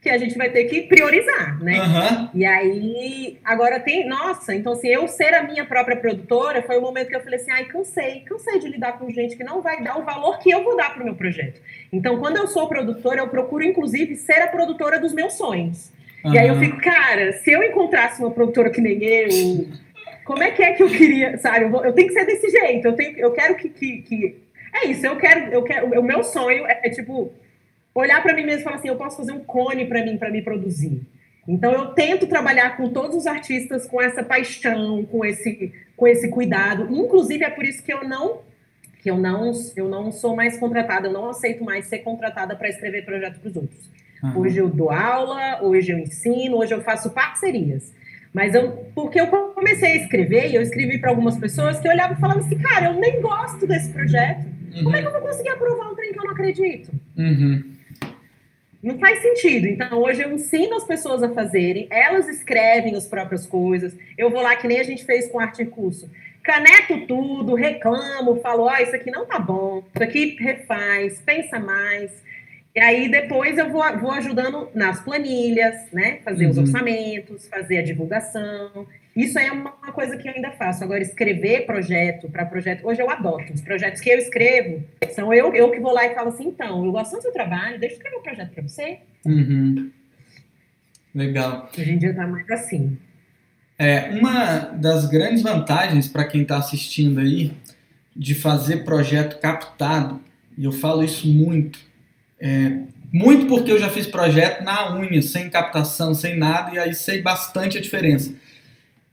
que a gente vai ter que priorizar, né? Uhum. E aí, agora tem, nossa, então assim, eu ser a minha própria produtora foi o momento que eu falei assim, ai, cansei, cansei de lidar com gente que não vai dar o valor que eu vou dar pro meu projeto. Então, quando eu sou produtora, eu procuro, inclusive, ser a produtora dos meus sonhos. Uhum. E aí eu fico, cara, se eu encontrasse uma produtora que nem eu, como é que é que eu queria, sabe? Eu, vou, eu tenho que ser desse jeito, eu, tenho, eu quero que, que, que, É isso, eu quero, eu quero. O meu sonho é, é tipo olhar para mim mesmo e falar assim, eu posso fazer um cone para mim, para me produzir. Então eu tento trabalhar com todos os artistas com essa paixão, com esse, com esse cuidado. Inclusive é por isso que eu não que eu não eu não sou mais contratada, eu não aceito mais ser contratada para escrever projeto para os outros. Uhum. Hoje eu dou aula, hoje eu ensino, hoje eu faço parcerias. Mas eu, porque eu comecei a escrever, e eu escrevi para algumas pessoas que olhavam e falavam assim, cara, eu nem gosto desse projeto. Uhum. Como é que eu vou conseguir aprovar um trem que eu não acredito? Uhum. Não faz sentido. Então, hoje eu ensino as pessoas a fazerem, elas escrevem as próprias coisas. Eu vou lá, que nem a gente fez com arte curso. Caneto tudo, reclamo, falo, ó, oh, isso aqui não tá bom, isso aqui refaz, pensa mais. E aí depois eu vou, vou ajudando nas planilhas, né? Fazer uhum. os orçamentos, fazer a divulgação. Isso é uma, uma coisa que eu ainda faço. Agora, escrever projeto para projeto. Hoje eu adoto. Os projetos que eu escrevo são eu, eu que vou lá e falo assim: então, eu gosto do seu trabalho, deixa eu escrever um projeto para você. Uhum. Legal. Hoje em dia tá mais assim. É, uma das grandes vantagens para quem está assistindo aí de fazer projeto captado, e eu falo isso muito, é, muito porque eu já fiz projeto na unha, sem captação, sem nada, e aí sei bastante a diferença.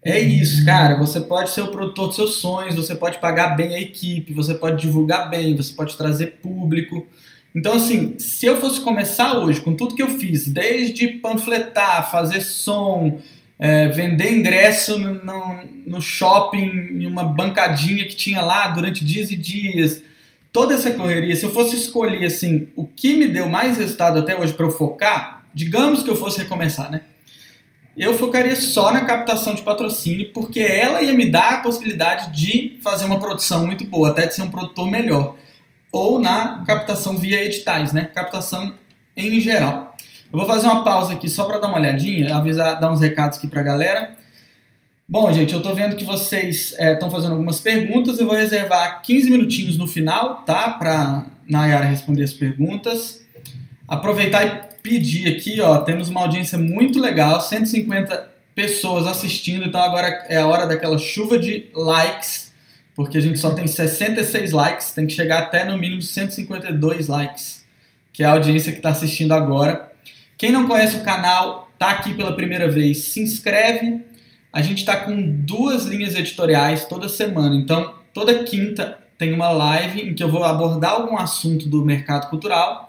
É isso, cara. Você pode ser o produtor dos seus sonhos, você pode pagar bem a equipe, você pode divulgar bem, você pode trazer público. Então, assim, se eu fosse começar hoje com tudo que eu fiz, desde panfletar, fazer som, é, vender ingresso no, no, no shopping, em uma bancadinha que tinha lá durante dias e dias, toda essa correria, se eu fosse escolher assim, o que me deu mais resultado até hoje para eu focar, digamos que eu fosse recomeçar, né? Eu focaria só na captação de patrocínio, porque ela ia me dar a possibilidade de fazer uma produção muito boa, até de ser um produtor melhor. Ou na captação via editais, né? Captação em geral. Eu vou fazer uma pausa aqui só para dar uma olhadinha, avisar, dar uns recados aqui para a galera. Bom, gente, eu estou vendo que vocês estão é, fazendo algumas perguntas. Eu vou reservar 15 minutinhos no final, tá? Para Nayara responder as perguntas. Aproveitar e pedir aqui, ó, temos uma audiência muito legal, 150 pessoas assistindo, então agora é a hora daquela chuva de likes, porque a gente só tem 66 likes, tem que chegar até no mínimo 152 likes, que é a audiência que está assistindo agora. Quem não conhece o canal, está aqui pela primeira vez, se inscreve. A gente está com duas linhas editoriais toda semana. Então, toda quinta tem uma live em que eu vou abordar algum assunto do mercado cultural.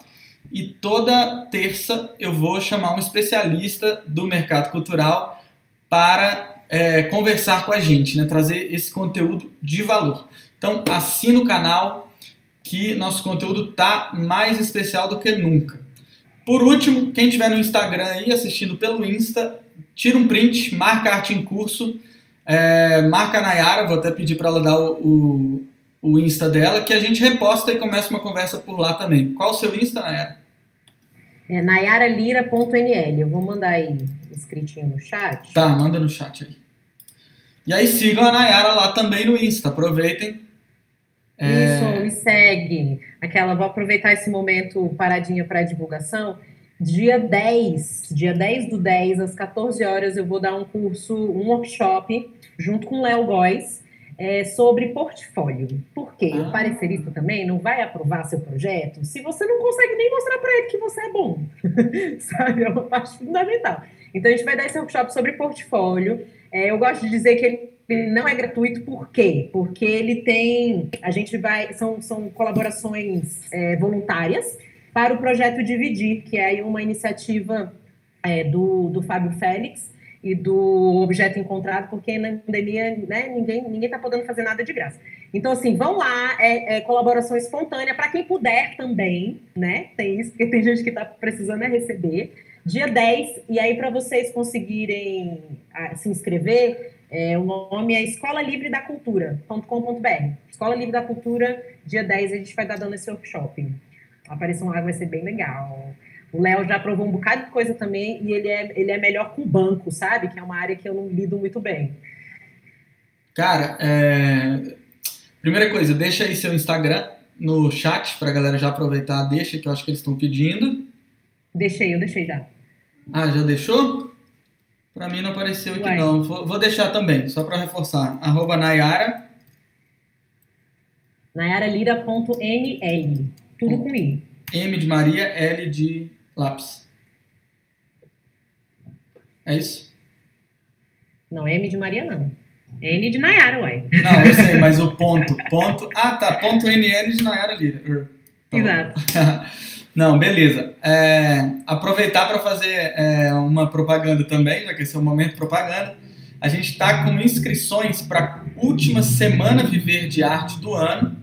E toda terça eu vou chamar um especialista do mercado cultural para é, conversar com a gente, né? trazer esse conteúdo de valor. Então, assina o canal que nosso conteúdo tá mais especial do que nunca. Por último, quem estiver no Instagram aí assistindo pelo Insta, tira um print, marca arte em curso, é, marca a Nayara, vou até pedir para ela dar o, o, o, Insta dela, que a gente reposta e começa uma conversa por lá também. Qual o seu Insta, Nayara? É nayaralira.nl. Eu vou mandar aí escritinho no chat. Tá, manda no chat aí. E aí sigam a Nayara lá também no Insta. Aproveitem. É... Isso, me segue. Aquela, vou aproveitar esse momento paradinha para divulgação. Dia 10, dia 10 do 10, às 14 horas, eu vou dar um curso, um workshop, junto com o Léo Góes, é, sobre portfólio. Porque ah. o parecerista também não vai aprovar seu projeto se você não consegue nem mostrar para ele que você é bom. Sabe? É uma parte fundamental. Então, a gente vai dar esse workshop sobre portfólio. É, eu gosto de dizer que ele não é gratuito, por quê? Porque ele tem. A gente vai. São, são colaborações é, voluntárias para o projeto Dividir, que é uma iniciativa é, do, do Fábio Félix e do objeto encontrado, porque na pandemia né, ninguém está podendo fazer nada de graça. Então, assim, vão lá, é, é colaboração espontânea, para quem puder também, né? Tem isso, porque tem gente que está precisando é receber. Dia 10, e aí para vocês conseguirem a, se inscrever, é, o nome é Escola Livre da Cultura.com.br. Escola Livre da Cultura, dia 10, a gente vai estar dando esse workshop. Apareçam lá, vai ser bem legal. O Léo já provou um bocado de coisa também e ele é, ele é melhor com banco, sabe? Que é uma área que eu não lido muito bem. Cara, é... primeira coisa, deixa aí seu Instagram no chat para a galera já aproveitar, deixa, que eu acho que eles estão pedindo. Deixei, eu deixei já. Ah, já deixou? Para mim não apareceu aqui Uai. não. Vou, vou, deixar também, só para reforçar. Arroba Nayara. Nayaralira.nl. Tudo com I. M de Maria, L de lápis. É isso? Não, M de Maria não. N de Nayara, uai. Não, eu sei, mas o ponto. Ponto. Ah, tá. Ponto NL de Nayara Lira. Tá Exato. Não, beleza. É, aproveitar para fazer é, uma propaganda também, já que esse é o momento propaganda. A gente está com inscrições para a última semana Viver de Arte do ano.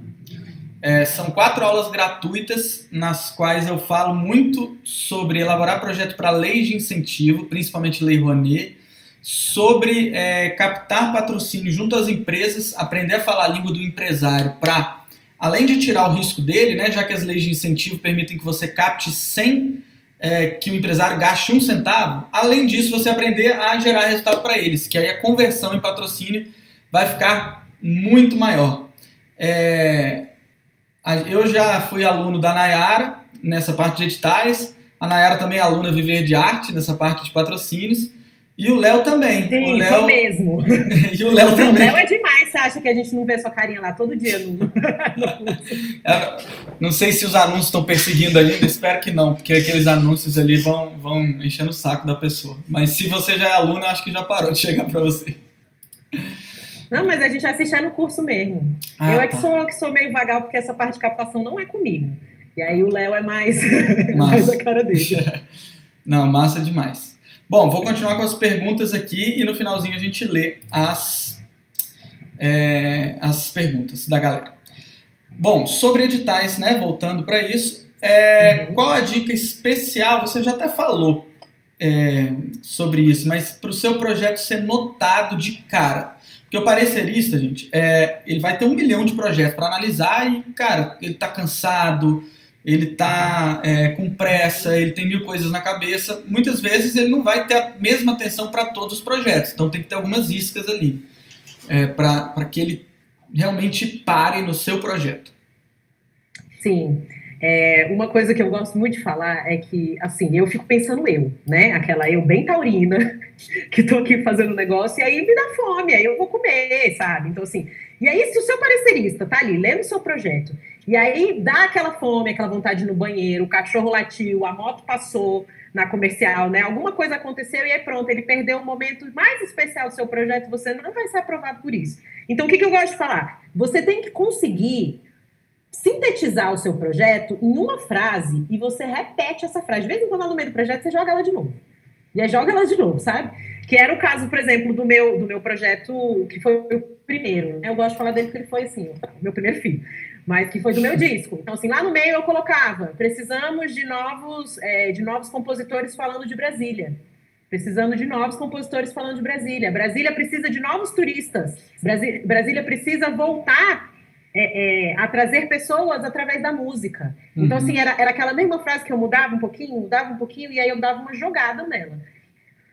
É, são quatro aulas gratuitas, nas quais eu falo muito sobre elaborar projeto para leis de incentivo, principalmente Lei Rouanet, sobre é, captar patrocínio junto às empresas, aprender a falar a língua do empresário para além de tirar o risco dele, né, já que as leis de incentivo permitem que você capte sem é, que o empresário gaste um centavo, além disso, você aprender a gerar resultado para eles, que aí a conversão em patrocínio vai ficar muito maior. É, eu já fui aluno da Nayara nessa parte de editais, a Nayara também é aluna Viver de Arte nessa parte de patrocínios. E o Léo também. Sim, o Léo... mesmo. e o Léo também. O Léo é demais, você acha que a gente não vê sua carinha lá todo dia no, é, Não sei se os anúncios estão perseguindo ainda, espero que não, porque aqueles anúncios ali vão, vão enchendo o saco da pessoa. Mas se você já é aluno, acho que já parou de chegar para você. Não, mas a gente assiste no curso mesmo. Ah, eu é que, tá. sou, que sou meio vagal, porque essa parte de captação não é comigo. E aí o Léo é mais, mais a cara dele. Não, massa demais. Bom, vou continuar com as perguntas aqui e no finalzinho a gente lê as, é, as perguntas da galera. Bom, sobre editais, né? Voltando para isso, é, uhum. qual a dica especial? Você já até falou é, sobre isso, mas para o seu projeto ser notado de cara. Porque o parecerista, gente, é, ele vai ter um milhão de projetos para analisar e, cara, ele está cansado, ele está é, com pressa, ele tem mil coisas na cabeça. Muitas vezes ele não vai ter a mesma atenção para todos os projetos, então tem que ter algumas iscas ali é, para que ele realmente pare no seu projeto. Sim. É, uma coisa que eu gosto muito de falar é que, assim, eu fico pensando eu, né? Aquela eu bem taurina, que estou aqui fazendo negócio, e aí me dá fome, aí eu vou comer, sabe? Então, assim, e aí, se o seu parecerista tá ali lendo o seu projeto E aí dá aquela fome, aquela vontade no banheiro, o cachorro latiu, a moto passou na comercial, né? Alguma coisa aconteceu e aí pronto, ele perdeu o momento mais especial do seu projeto, você não vai ser aprovado por isso. Então, o que, que eu gosto de falar? Você tem que conseguir sintetizar o seu projeto em uma frase e você repete essa frase. De vez em quando, no meio do projeto, você joga ela de novo. E aí joga ela de novo, sabe? Que era o caso, por exemplo, do meu, do meu projeto, que foi o primeiro. Né? Eu gosto de falar dele porque ele foi, assim, meu primeiro filho. Mas que foi do meu disco. Então, assim, lá no meio eu colocava, precisamos de novos, é, de novos compositores falando de Brasília. Precisando de novos compositores falando de Brasília. Brasília precisa de novos turistas. Brasília precisa voltar é, é, a trazer pessoas através da música. Então, uhum. assim, era, era aquela mesma frase que eu mudava um pouquinho, mudava um pouquinho, e aí eu dava uma jogada nela.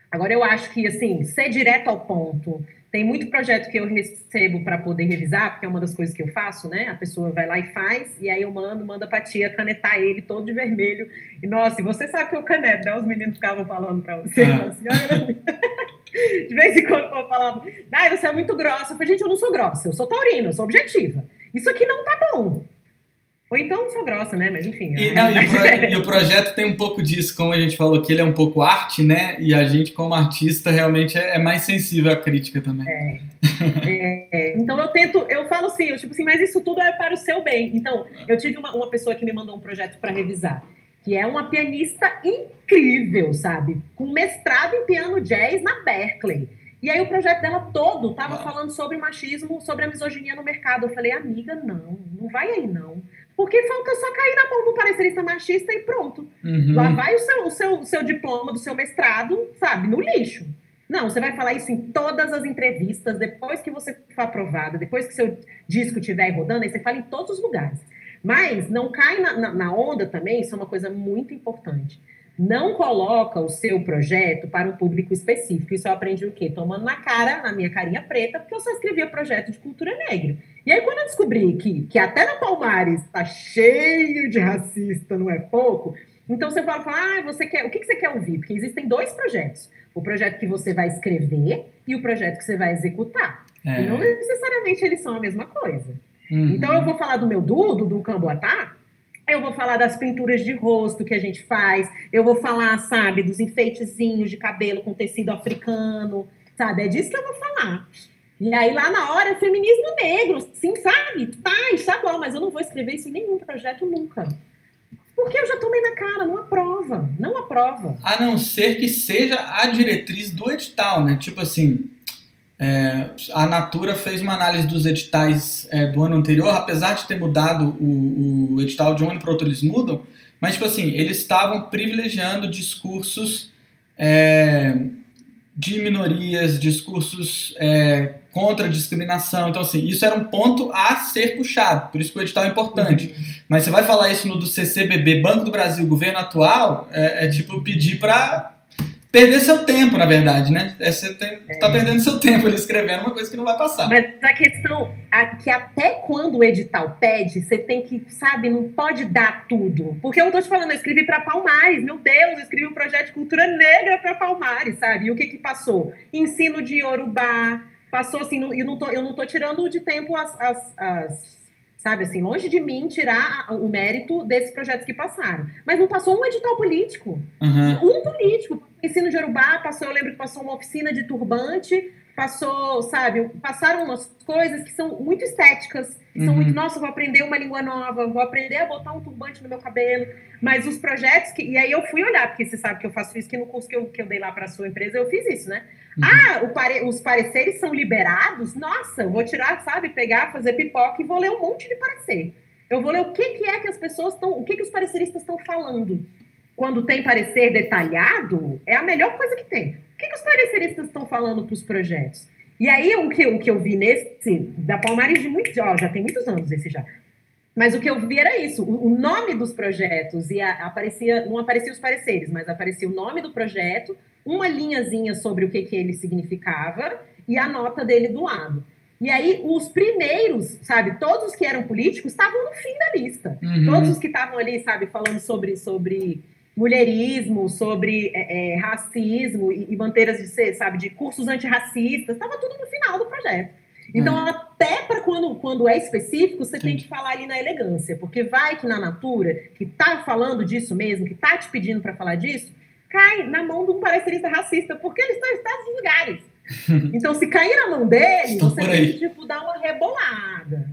Agora, eu acho que, assim, ser direto ao ponto. Tem muito projeto que eu recebo para poder revisar, porque é uma das coisas que eu faço, né? A pessoa vai lá e faz, e aí eu mando, manda para a tia canetar ele todo de vermelho. E, nossa, e você sabe que eu caneto, né? Os meninos ficavam falando para você, ah. assim, de vez em quando eu falava, ah, você é muito grossa. Eu falei, gente, eu não sou grossa, eu sou taurina, eu sou objetiva isso aqui não tá bom. Ou então sou grossa, né? Mas enfim. E, não, e, o pro, e, o projeto tem um pouco disso, como a gente falou, que ele é um pouco arte, né? E a gente, como artista, realmente é, é mais sensível à crítica também. É. é, é. Então eu tento, eu falo assim, eu tipo assim, mas isso tudo é para o seu bem. Então, eu tive uma, uma pessoa que me mandou um projeto para revisar, que é uma pianista incrível, sabe? Com mestrado em piano jazz na Berkeley. E aí o projeto dela todo estava falando sobre machismo, sobre a misoginia no mercado. Eu falei, amiga, não, não vai aí não. Porque falta só cair na mão do parecerista machista e pronto. Uhum. Lá vai o seu, o, seu, o seu diploma do seu mestrado, sabe, no lixo. Não, você vai falar isso em todas as entrevistas, depois que você for aprovada, depois que seu disco estiver rodando, aí você fala em todos os lugares. Mas não cai na, na, na onda também, isso é uma coisa muito importante não coloca o seu projeto para um público específico. Isso eu aprendi o quê? Tomando na cara, na minha carinha preta, porque eu só escrevia projeto de cultura negra. E aí, quando eu descobri que, que até na Palmares está cheio de racista, não é pouco, então você fala, ah, você quer, o que, que você quer ouvir? Porque existem dois projetos. O projeto que você vai escrever e o projeto que você vai executar. É. E não necessariamente eles são a mesma coisa. Uhum. Então, eu vou falar do meu Dudo, do Camboatá, eu vou falar das pinturas de rosto que a gente faz, eu vou falar, sabe, dos enfeitezinhos de cabelo com tecido africano, sabe? É disso que eu vou falar. E aí, lá na hora, feminismo negro, sim, sabe? Tá, está bom, mas eu não vou escrever isso em nenhum projeto nunca. Porque eu já tomei na cara, não aprova, não aprova. A não ser que seja a diretriz do edital, né? Tipo assim, é, a Natura fez uma análise dos editais é, do ano anterior, apesar de ter mudado o, o edital de um ano para outro, eles mudam, mas, tipo assim, eles estavam privilegiando discursos é, de minorias, discursos é, contra a discriminação. Então, assim, isso era um ponto a ser puxado, por isso que o edital é importante. Uhum. Mas você vai falar isso no do CCBB, Banco do Brasil, governo atual, é, é tipo pedir para perder seu tempo, na verdade, né? É, você tem, é. tá perdendo seu tempo ali escrevendo uma coisa que não vai passar. Mas a questão é que até quando o edital pede, você tem que, sabe, não pode dar tudo. Porque eu tô te falando, eu escrevi para Palmares, meu Deus, eu escrevi um projeto de cultura negra para Palmares, sabe? E o que que passou? Ensino de Yorubá, passou assim, e não tô, eu não tô tirando de tempo as, as, as sabe assim, longe de mim tirar o mérito desses projetos que passaram. Mas não passou um edital político. Uhum. Um político. Ensino de Urubá passou, eu lembro que passou uma oficina de turbante, passou, sabe, passaram umas coisas que são muito estéticas, uhum. são muito, nossa, vou aprender uma língua nova, vou aprender a botar um turbante no meu cabelo, mas os projetos que, e aí eu fui olhar, porque você sabe que eu faço isso, que no curso que eu, que eu dei lá para a sua empresa, eu fiz isso, né? Uhum. Ah, pare, os pareceres são liberados? Nossa, vou tirar, sabe, pegar, fazer pipoca e vou ler um monte de parecer. Eu vou ler o que, que é que as pessoas estão, o que, que os pareceristas estão falando. Quando tem parecer detalhado, é a melhor coisa que tem. O que, que os pareceristas estão falando para os projetos? E aí, o que, o que eu vi nesse, da Palmares de muitos, ó, já tem muitos anos esse já. Mas o que eu vi era isso, o, nome dos projetos, e a, aparecia, não aparecia os pareceres, mas aparecia o nome do projeto, uma linhazinha sobre o que, que ele significava e a nota dele do lado. E aí, os primeiros, sabe, todos os que eram políticos estavam no fim da lista. Uhum. Todos os que estavam ali, sabe, falando sobre, sobre mulherismo, sobre é, é, racismo e, e bandeiras de ser, sabe, de cursos antirracistas, estava tudo no final do projeto. Então, hum. até para quando, quando é específico, você Sim. tem que falar ali na elegância, porque vai que na Natura, que tá falando disso mesmo, que tá te pedindo para falar disso, cai na mão de um parecerista racista, porque eles estão em estados lugares. Então, se cair na mão dele, Estou você tem que tipo, dar uma rebolada.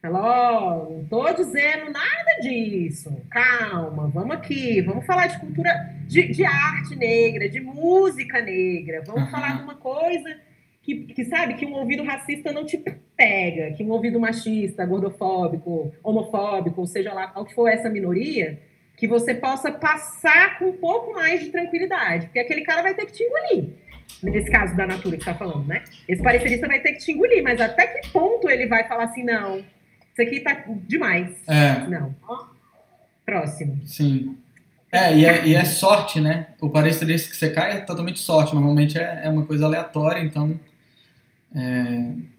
Fala, ó, não tô dizendo nada disso. Calma, vamos aqui, vamos falar de cultura, de, de arte negra, de música negra. Vamos uhum. falar de uma coisa que, que, sabe, que um ouvido racista não te pega, que um ouvido machista, gordofóbico, homofóbico, ou seja lá qual que for essa minoria, que você possa passar com um pouco mais de tranquilidade, porque aquele cara vai ter que te engolir. Nesse caso da Natura que está falando, né? Esse parecerista vai ter que te engolir, mas até que ponto ele vai falar assim, não, isso aqui tá demais. É. Não. Próximo. Sim. É e, é, e é sorte, né? O parecerista que você cai é totalmente sorte. Normalmente é, é uma coisa aleatória, então. É...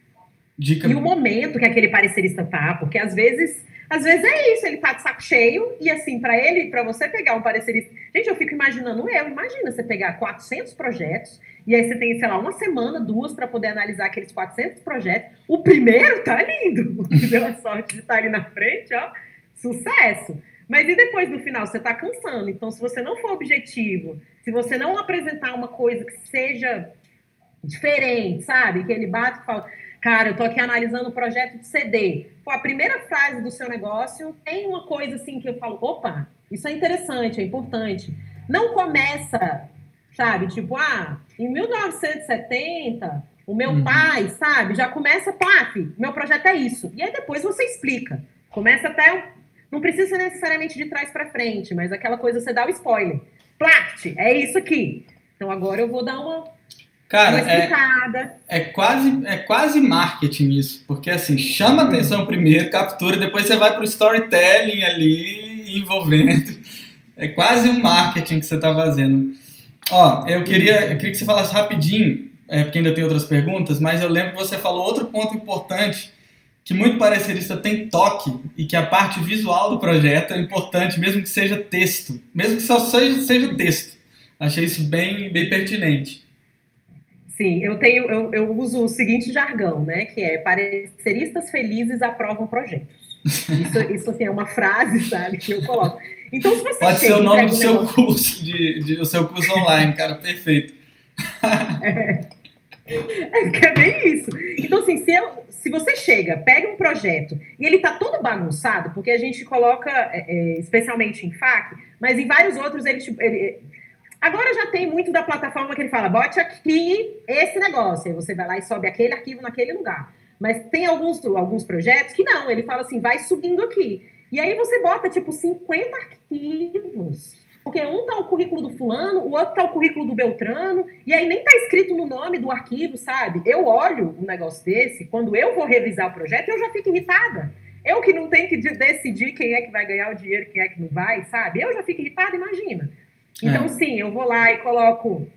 Dica... E o momento que aquele parecerista tá, porque às vezes às vezes é isso, ele tá de saco cheio, e assim, para ele, para você pegar um parecerista. Gente, eu fico imaginando eu, imagina você pegar 400 projetos, e aí você tem, sei lá, uma semana, duas, para poder analisar aqueles 400 projetos. O primeiro tá lindo, deu a sorte de estar ali na frente, ó, sucesso. Mas e depois, no final, você tá cansando. Então, se você não for objetivo, se você não apresentar uma coisa que seja diferente, sabe? Que ele bate e fala Cara, eu tô aqui analisando o projeto de CD. Pô, a primeira frase do seu negócio tem uma coisa assim que eu falo, opa, isso é interessante, é importante. Não começa, sabe, tipo, ah, em 1970, o meu uhum. pai, sabe, já começa, paf, meu projeto é isso. E aí depois você explica. Começa até, não precisa necessariamente de trás para frente, mas aquela coisa você dá o spoiler. Plact, é isso aqui. Então agora eu vou dar uma Cara, é, é, quase, é quase marketing isso, porque assim, chama atenção primeiro, captura, depois você vai para o storytelling ali, envolvendo. É quase um marketing que você está fazendo. Ó, eu queria, eu queria que você falasse rapidinho, é, porque ainda tem outras perguntas, mas eu lembro que você falou outro ponto importante, que muito parecerista tem toque, e que a parte visual do projeto é importante, mesmo que seja texto, mesmo que só seja, seja texto. Achei isso bem, bem pertinente. Sim, eu tenho, eu, eu uso o seguinte jargão, né? Que é pareceristas felizes aprovam projetos. Isso, isso assim, é uma frase, sabe, que eu coloco. Então, se você Pode ser o nome do seu negócio... curso, de, de, o seu curso online, cara, perfeito. É, é, é bem isso. Então, assim, se, eu, se você chega, pega um projeto e ele tá todo bagunçado, porque a gente coloca, é, é especialmente em FAC, mas em vários outros ele, tipo, ele Agora já tem muito da plataforma que ele fala, bote aqui esse negócio, aí você vai lá e sobe aquele arquivo naquele lugar. Mas tem alguns, alguns projetos que não, ele fala assim, vai subindo aqui. E aí você bota, tipo, 50 arquivos. Porque um tá o currículo do fulano, o outro tá o currículo do Beltrano, e aí nem tá escrito no nome do arquivo, sabe? Eu olho um negócio desse, quando eu vou revisar o projeto, eu já fico irritada. Eu que não tenho que decidir quem é que vai ganhar o dinheiro, quem é que não vai, sabe? Eu já fico irritada, imagina. Então, é. sim, eu vou lá e coloco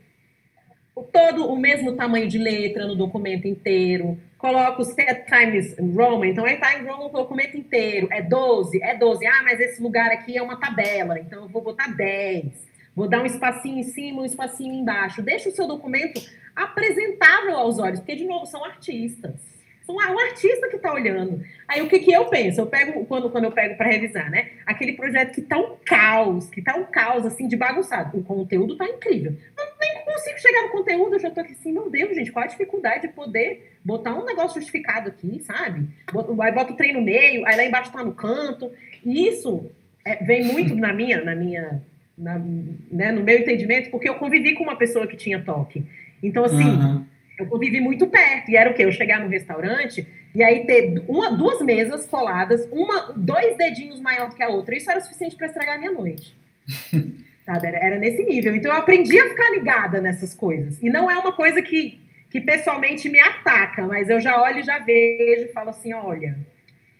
todo o mesmo tamanho de letra no documento inteiro, coloco set times Roman, então é time Roman no documento inteiro, é 12, é 12, ah, mas esse lugar aqui é uma tabela, então eu vou botar 10, vou dar um espacinho em cima, um espacinho embaixo, deixa o seu documento apresentável aos olhos, porque, de novo, são artistas um artista que está olhando. Aí o que, que eu penso? Eu pego, quando, quando eu pego para revisar, né? Aquele projeto que está um caos, que está um caos assim de bagunçado. O conteúdo está incrível. Eu nem consigo chegar no conteúdo, eu já estou aqui assim, meu Deus, gente, qual a dificuldade de poder botar um negócio justificado aqui, sabe? Aí bota o trem no meio, aí lá embaixo está no canto. E isso é, vem muito na minha, na minha, na, né, no meu entendimento, porque eu convivi com uma pessoa que tinha toque. Então, assim. Uhum eu convivi muito perto. E era o quê? Eu chegar no restaurante e aí ter uma, duas mesas coladas, uma, dois dedinhos maior do que a outra. Isso era suficiente para estragar a minha noite. Sabe? Era, era, nesse nível. Então eu aprendi a ficar ligada nessas coisas. E não é uma coisa que, que pessoalmente me ataca, mas eu já olho e já vejo e falo assim: olha,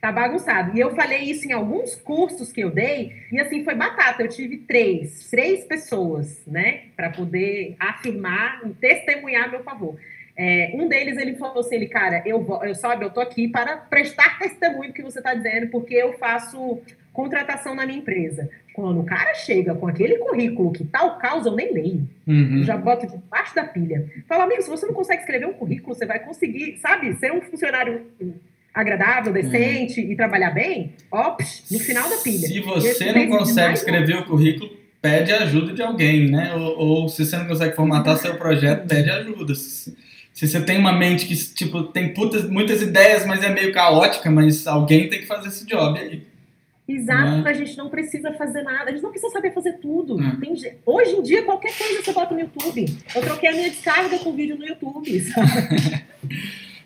tá bagunçado. E eu falei isso em alguns cursos que eu dei, e assim foi batata. Eu tive três, três pessoas, né, para poder afirmar e testemunhar a meu favor. É, um deles, ele falou assim, ele, cara, eu, eu sabe, eu tô aqui para prestar testemunho do que você está dizendo, porque eu faço contratação na minha empresa. Quando o cara chega com aquele currículo que tal causa, eu nem leio. Uhum. Eu já boto debaixo da pilha. Fala, amigo, se você não consegue escrever um currículo, você vai conseguir, sabe, ser um funcionário agradável, decente e trabalhar bem, ó, no final da pilha. Se você não consegue escrever o currículo, pede ajuda de alguém, né? Ou, ou, se você não consegue formatar seu projeto, pede ajuda. Se, você tem uma mente que, tipo, tem putas, muitas ideias, mas é meio caótica, mas alguém tem que fazer esse job aí. Exato, né? a gente não precisa fazer nada, a gente não precisa saber fazer tudo. Hum. Tem, hoje em dia, qualquer coisa você bota no YouTube. Eu troquei a minha descarga com vídeo no YouTube?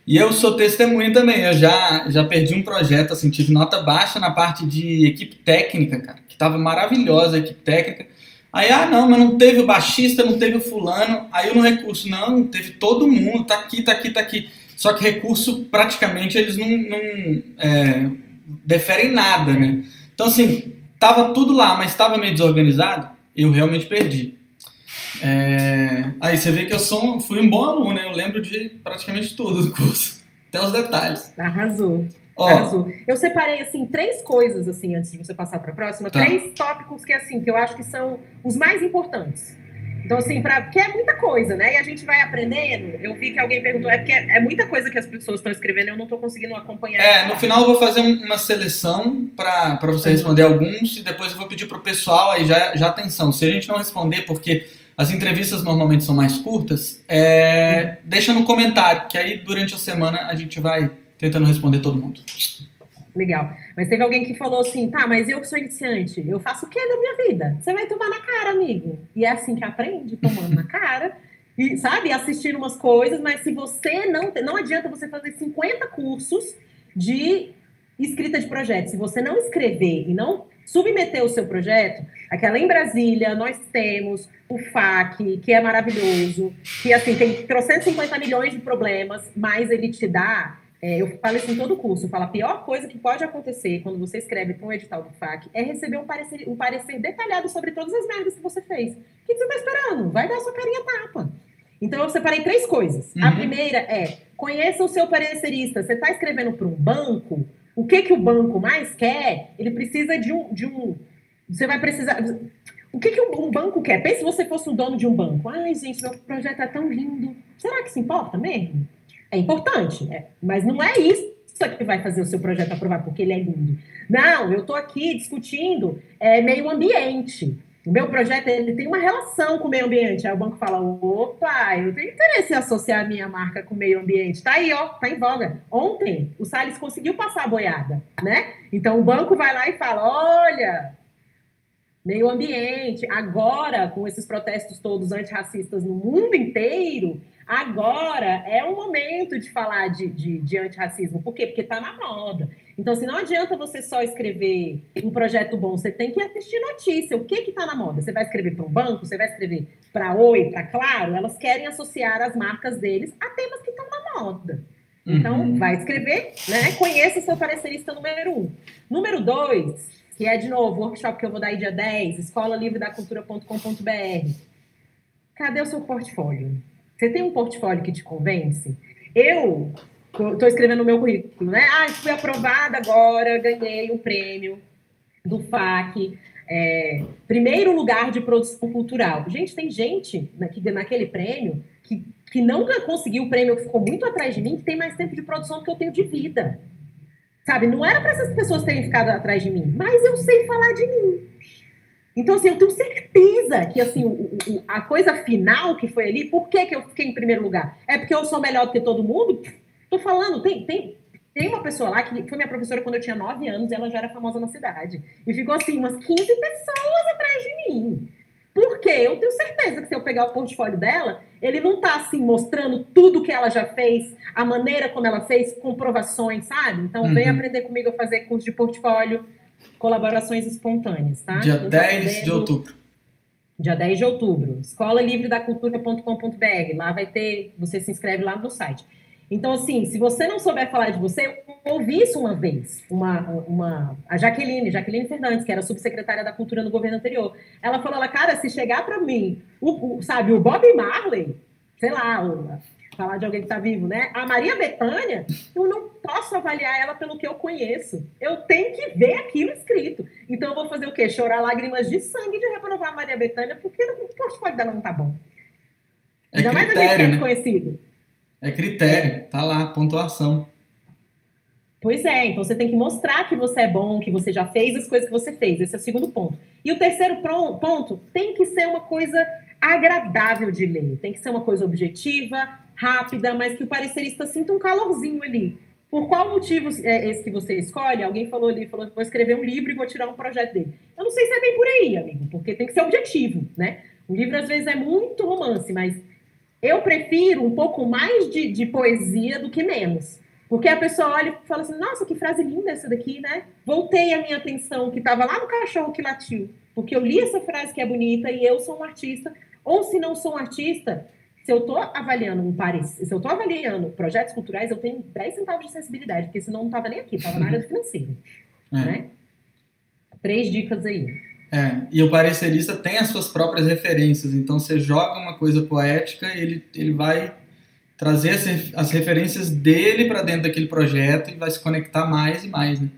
E eu sou testemunha também. Eu já, já perdi um projeto, assim, tive nota baixa na parte de equipe técnica, cara, que tava maravilhosa a equipe técnica. Aí, ah, não, mas não teve o baixista, não teve o fulano. Aí no recurso, não, teve todo mundo, tá aqui, tá aqui, tá aqui. Só que recurso, praticamente, eles não, não é, deferem nada, né? Então, assim, tava tudo lá, mas estava meio desorganizado, eu realmente perdi. É... Aí você vê que eu sou, fui um bom aluno, né? Eu lembro de praticamente tudo do curso, até os detalhes. Arrasou. Eu separei assim três coisas assim antes de você passar para a próxima, tá. três tópicos que assim que eu acho que são os mais importantes. Então, assim, pra, porque é muita coisa, né? E a gente vai aprendendo. Eu vi que alguém perguntou, é porque é, é muita coisa que as pessoas estão escrevendo eu não estou conseguindo acompanhar. É, no final eu vou fazer uma seleção para você responder alguns e depois eu vou pedir para o pessoal aí já, já atenção. Se a gente não responder, porque as entrevistas normalmente são mais curtas, é, deixa no comentário, que aí durante a semana a gente vai tentando responder todo mundo. Legal. Mas teve alguém que falou assim, tá, mas eu que sou iniciante, eu faço o que da minha vida? Você vai tomar na cara, amigo. E é assim que aprende, tomando na cara. E, sabe, assistindo umas coisas, mas se você não... Não adianta você fazer 50 cursos de escrita de projeto. Se você não escrever e não submeter o seu projeto, aquela em Brasília, nós temos o FAC, que é maravilhoso, que assim tem 350 milhões de problemas, mas ele te dá. É, eu falo isso em todo curso, eu falo, a pior coisa que pode acontecer quando você escreve para um edital do FAC é receber um parecer, um parecer detalhado sobre todas as merdas que você fez. O que você está esperando? Vai dar sua carinha tapa. Então, eu separei três coisas. Uhum. A primeira é, conheça o seu parecerista. Você está escrevendo para um banco, o que, que o banco mais quer? Ele precisa de um, de um... Você vai precisar... O que, que um banco quer? Pense se você fosse o dono de um banco. Ai, gente, meu projeto é tão lindo. Será que se importa mesmo? É importante, é, mas não é isso que vai fazer o seu projeto aprovar porque ele é lindo. Não, eu estou aqui discutindo é, meio ambiente. O meu projeto ele tem uma relação com o meio ambiente. Aí o banco fala: opa, eu tenho interesse em associar a minha marca com o meio ambiente. Tá aí, ó, tá em voga. Ontem, o Salles conseguiu passar a boiada, né? Então o banco vai lá e fala: olha, meio ambiente. Agora, com esses protestos todos antirracistas no mundo inteiro, agora é o momento de falar de, de, de antirracismo. Por quê? Porque está na moda. Então, assim, não adianta você só escrever um projeto bom, você tem que assistir notícia. O que está na moda? Você vai escrever para um banco, você vai escrever para Oi, para Claro, elas querem associar as marcas deles a temas que estão na moda. Então, uhum. vai escrever, né? Conheça o seu parecerista número um. Número dois, que é, de novo, o workshop que eu vou dar aí dia 10, escolalivredacultura.com.br. Cadê o seu portfólio? Você tem um portfólio que te convence? Eu estou escrevendo o meu currículo, né? Ah, fui aprovada agora, ganhei um prêmio do FAC, é, primeiro lugar de produção cultural. Gente, tem gente naquele prêmio que, que não conseguiu o prêmio, que ficou muito atrás de mim, que tem mais tempo de produção do que eu tenho de vida. Sabe, não era para essas pessoas terem ficado atrás de mim, mas eu sei falar de mim. Então, assim, eu tenho certeza que, assim, o, o, a coisa final que foi ali, por que, que eu fiquei em primeiro lugar? É porque eu sou melhor do que todo mundo? Tô falando, tem, tem, tem uma pessoa lá que foi minha professora quando eu tinha 9 anos e ela já era famosa na cidade. E ficou, assim, umas 15 pessoas atrás de mim. Por quê? Eu tenho certeza que se eu pegar o portfólio dela, ele não está assim mostrando tudo que ela já fez, a maneira como ela fez, comprovações, sabe? Então uhum. vem aprender comigo a fazer curso de portfólio, colaborações espontâneas, tá? Dia 10 de outubro. Dia 10 de outubro. Escola Livre da Cultura.com.br. Lá vai ter, você se inscreve lá no site. Então, assim, se você não souber falar de você, eu ouvi isso uma vez. Uma, uma, a Jaqueline, Jaqueline Fernandes, que era subsecretária da Cultura no governo anterior, ela falou, ela, cara, se chegar para mim, o, o, sabe, o Bob Marley, sei lá, falar de alguém que está vivo, né? A Maria Bethânia, eu não posso avaliar ela pelo que eu conheço. Eu tenho que ver aquilo escrito. Então eu vou fazer o quê? Chorar lágrimas de sangue de reprovar a Maria Bethânia, porque o portfólio dela não tá bom. É Ainda mais a gente que critério, é né? desconhecido. É critério, tá lá, pontuação. Pois é, então você tem que mostrar que você é bom, que você já fez as coisas que você fez. Esse é o segundo ponto. E o terceiro ponto tem que ser uma coisa agradável de ler. Tem que ser uma coisa objetiva, rápida, mas que o parecerista sinta um calorzinho ali. Por qual motivo é esse que você escolhe? Alguém falou ali, falou vou escrever um livro e vou tirar um projeto dele. Eu não sei se é bem por aí, amigo, porque tem que ser objetivo, né? O livro às vezes é muito romance, mas eu prefiro um pouco mais de, de poesia do que menos. Porque a pessoa olha e fala assim, nossa, que frase linda essa daqui, né? Voltei a minha atenção que estava lá no cachorro que latiu. Porque eu li essa frase que é bonita e eu sou um artista. Ou se não sou um artista, se eu estou avaliando um parecer, se eu estou avaliando projetos culturais, eu tenho 10 centavos de sensibilidade, porque senão não estava nem aqui, estava na área do financeiro. É. Né? Três dicas aí. É, e o parecerista tem as suas próprias referências, então você joga uma coisa poética, ele, ele vai trazer as, as referências dele para dentro daquele projeto e vai se conectar mais e mais, né?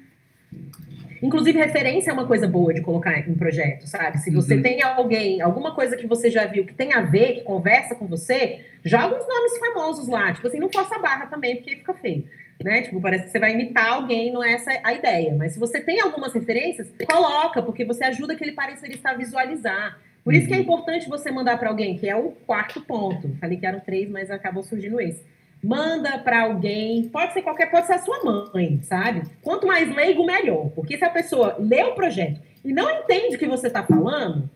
Inclusive, referência é uma coisa boa de colocar em projeto, sabe? Se você Uhum. tem alguém, alguma coisa que você já viu que tem a ver, que conversa com você, joga uns nomes famosos lá. Tipo assim, não força a barra também, porque fica feio. Né? Tipo, parece que você vai imitar alguém, não é essa a ideia. Mas se você tem algumas referências, coloca, porque você ajuda aquele parecerista a visualizar. Por isso que é importante você mandar para alguém, que é o quarto ponto. Falei que eram três, mas acabou surgindo esse. Manda para alguém, pode ser qualquer, pode ser a sua mãe, sabe? Quanto mais leigo, melhor. Porque se a pessoa lê o projeto e não entende o que você está falando,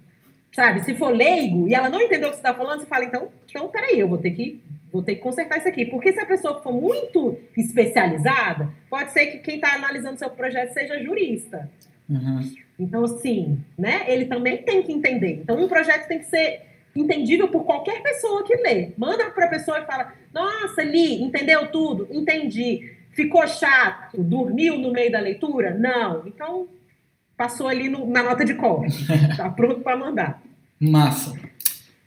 sabe? Se for leigo e ela não entendeu o que você está falando, você fala, então, então, peraí, eu vou ter que vou ter que consertar isso aqui. Porque se a pessoa for muito especializada, pode ser que quem está analisando seu projeto seja jurista. Uhum. Então, assim, né? Ele também tem que entender. Então, um projeto tem que ser entendível por qualquer pessoa que lê. Manda para a pessoa e fala: Nossa, li, entendeu tudo? Entendi. Ficou chato? Dormiu no meio da leitura? Não. Então, passou ali no- na nota de corte. Tá pronto para mandar. Massa.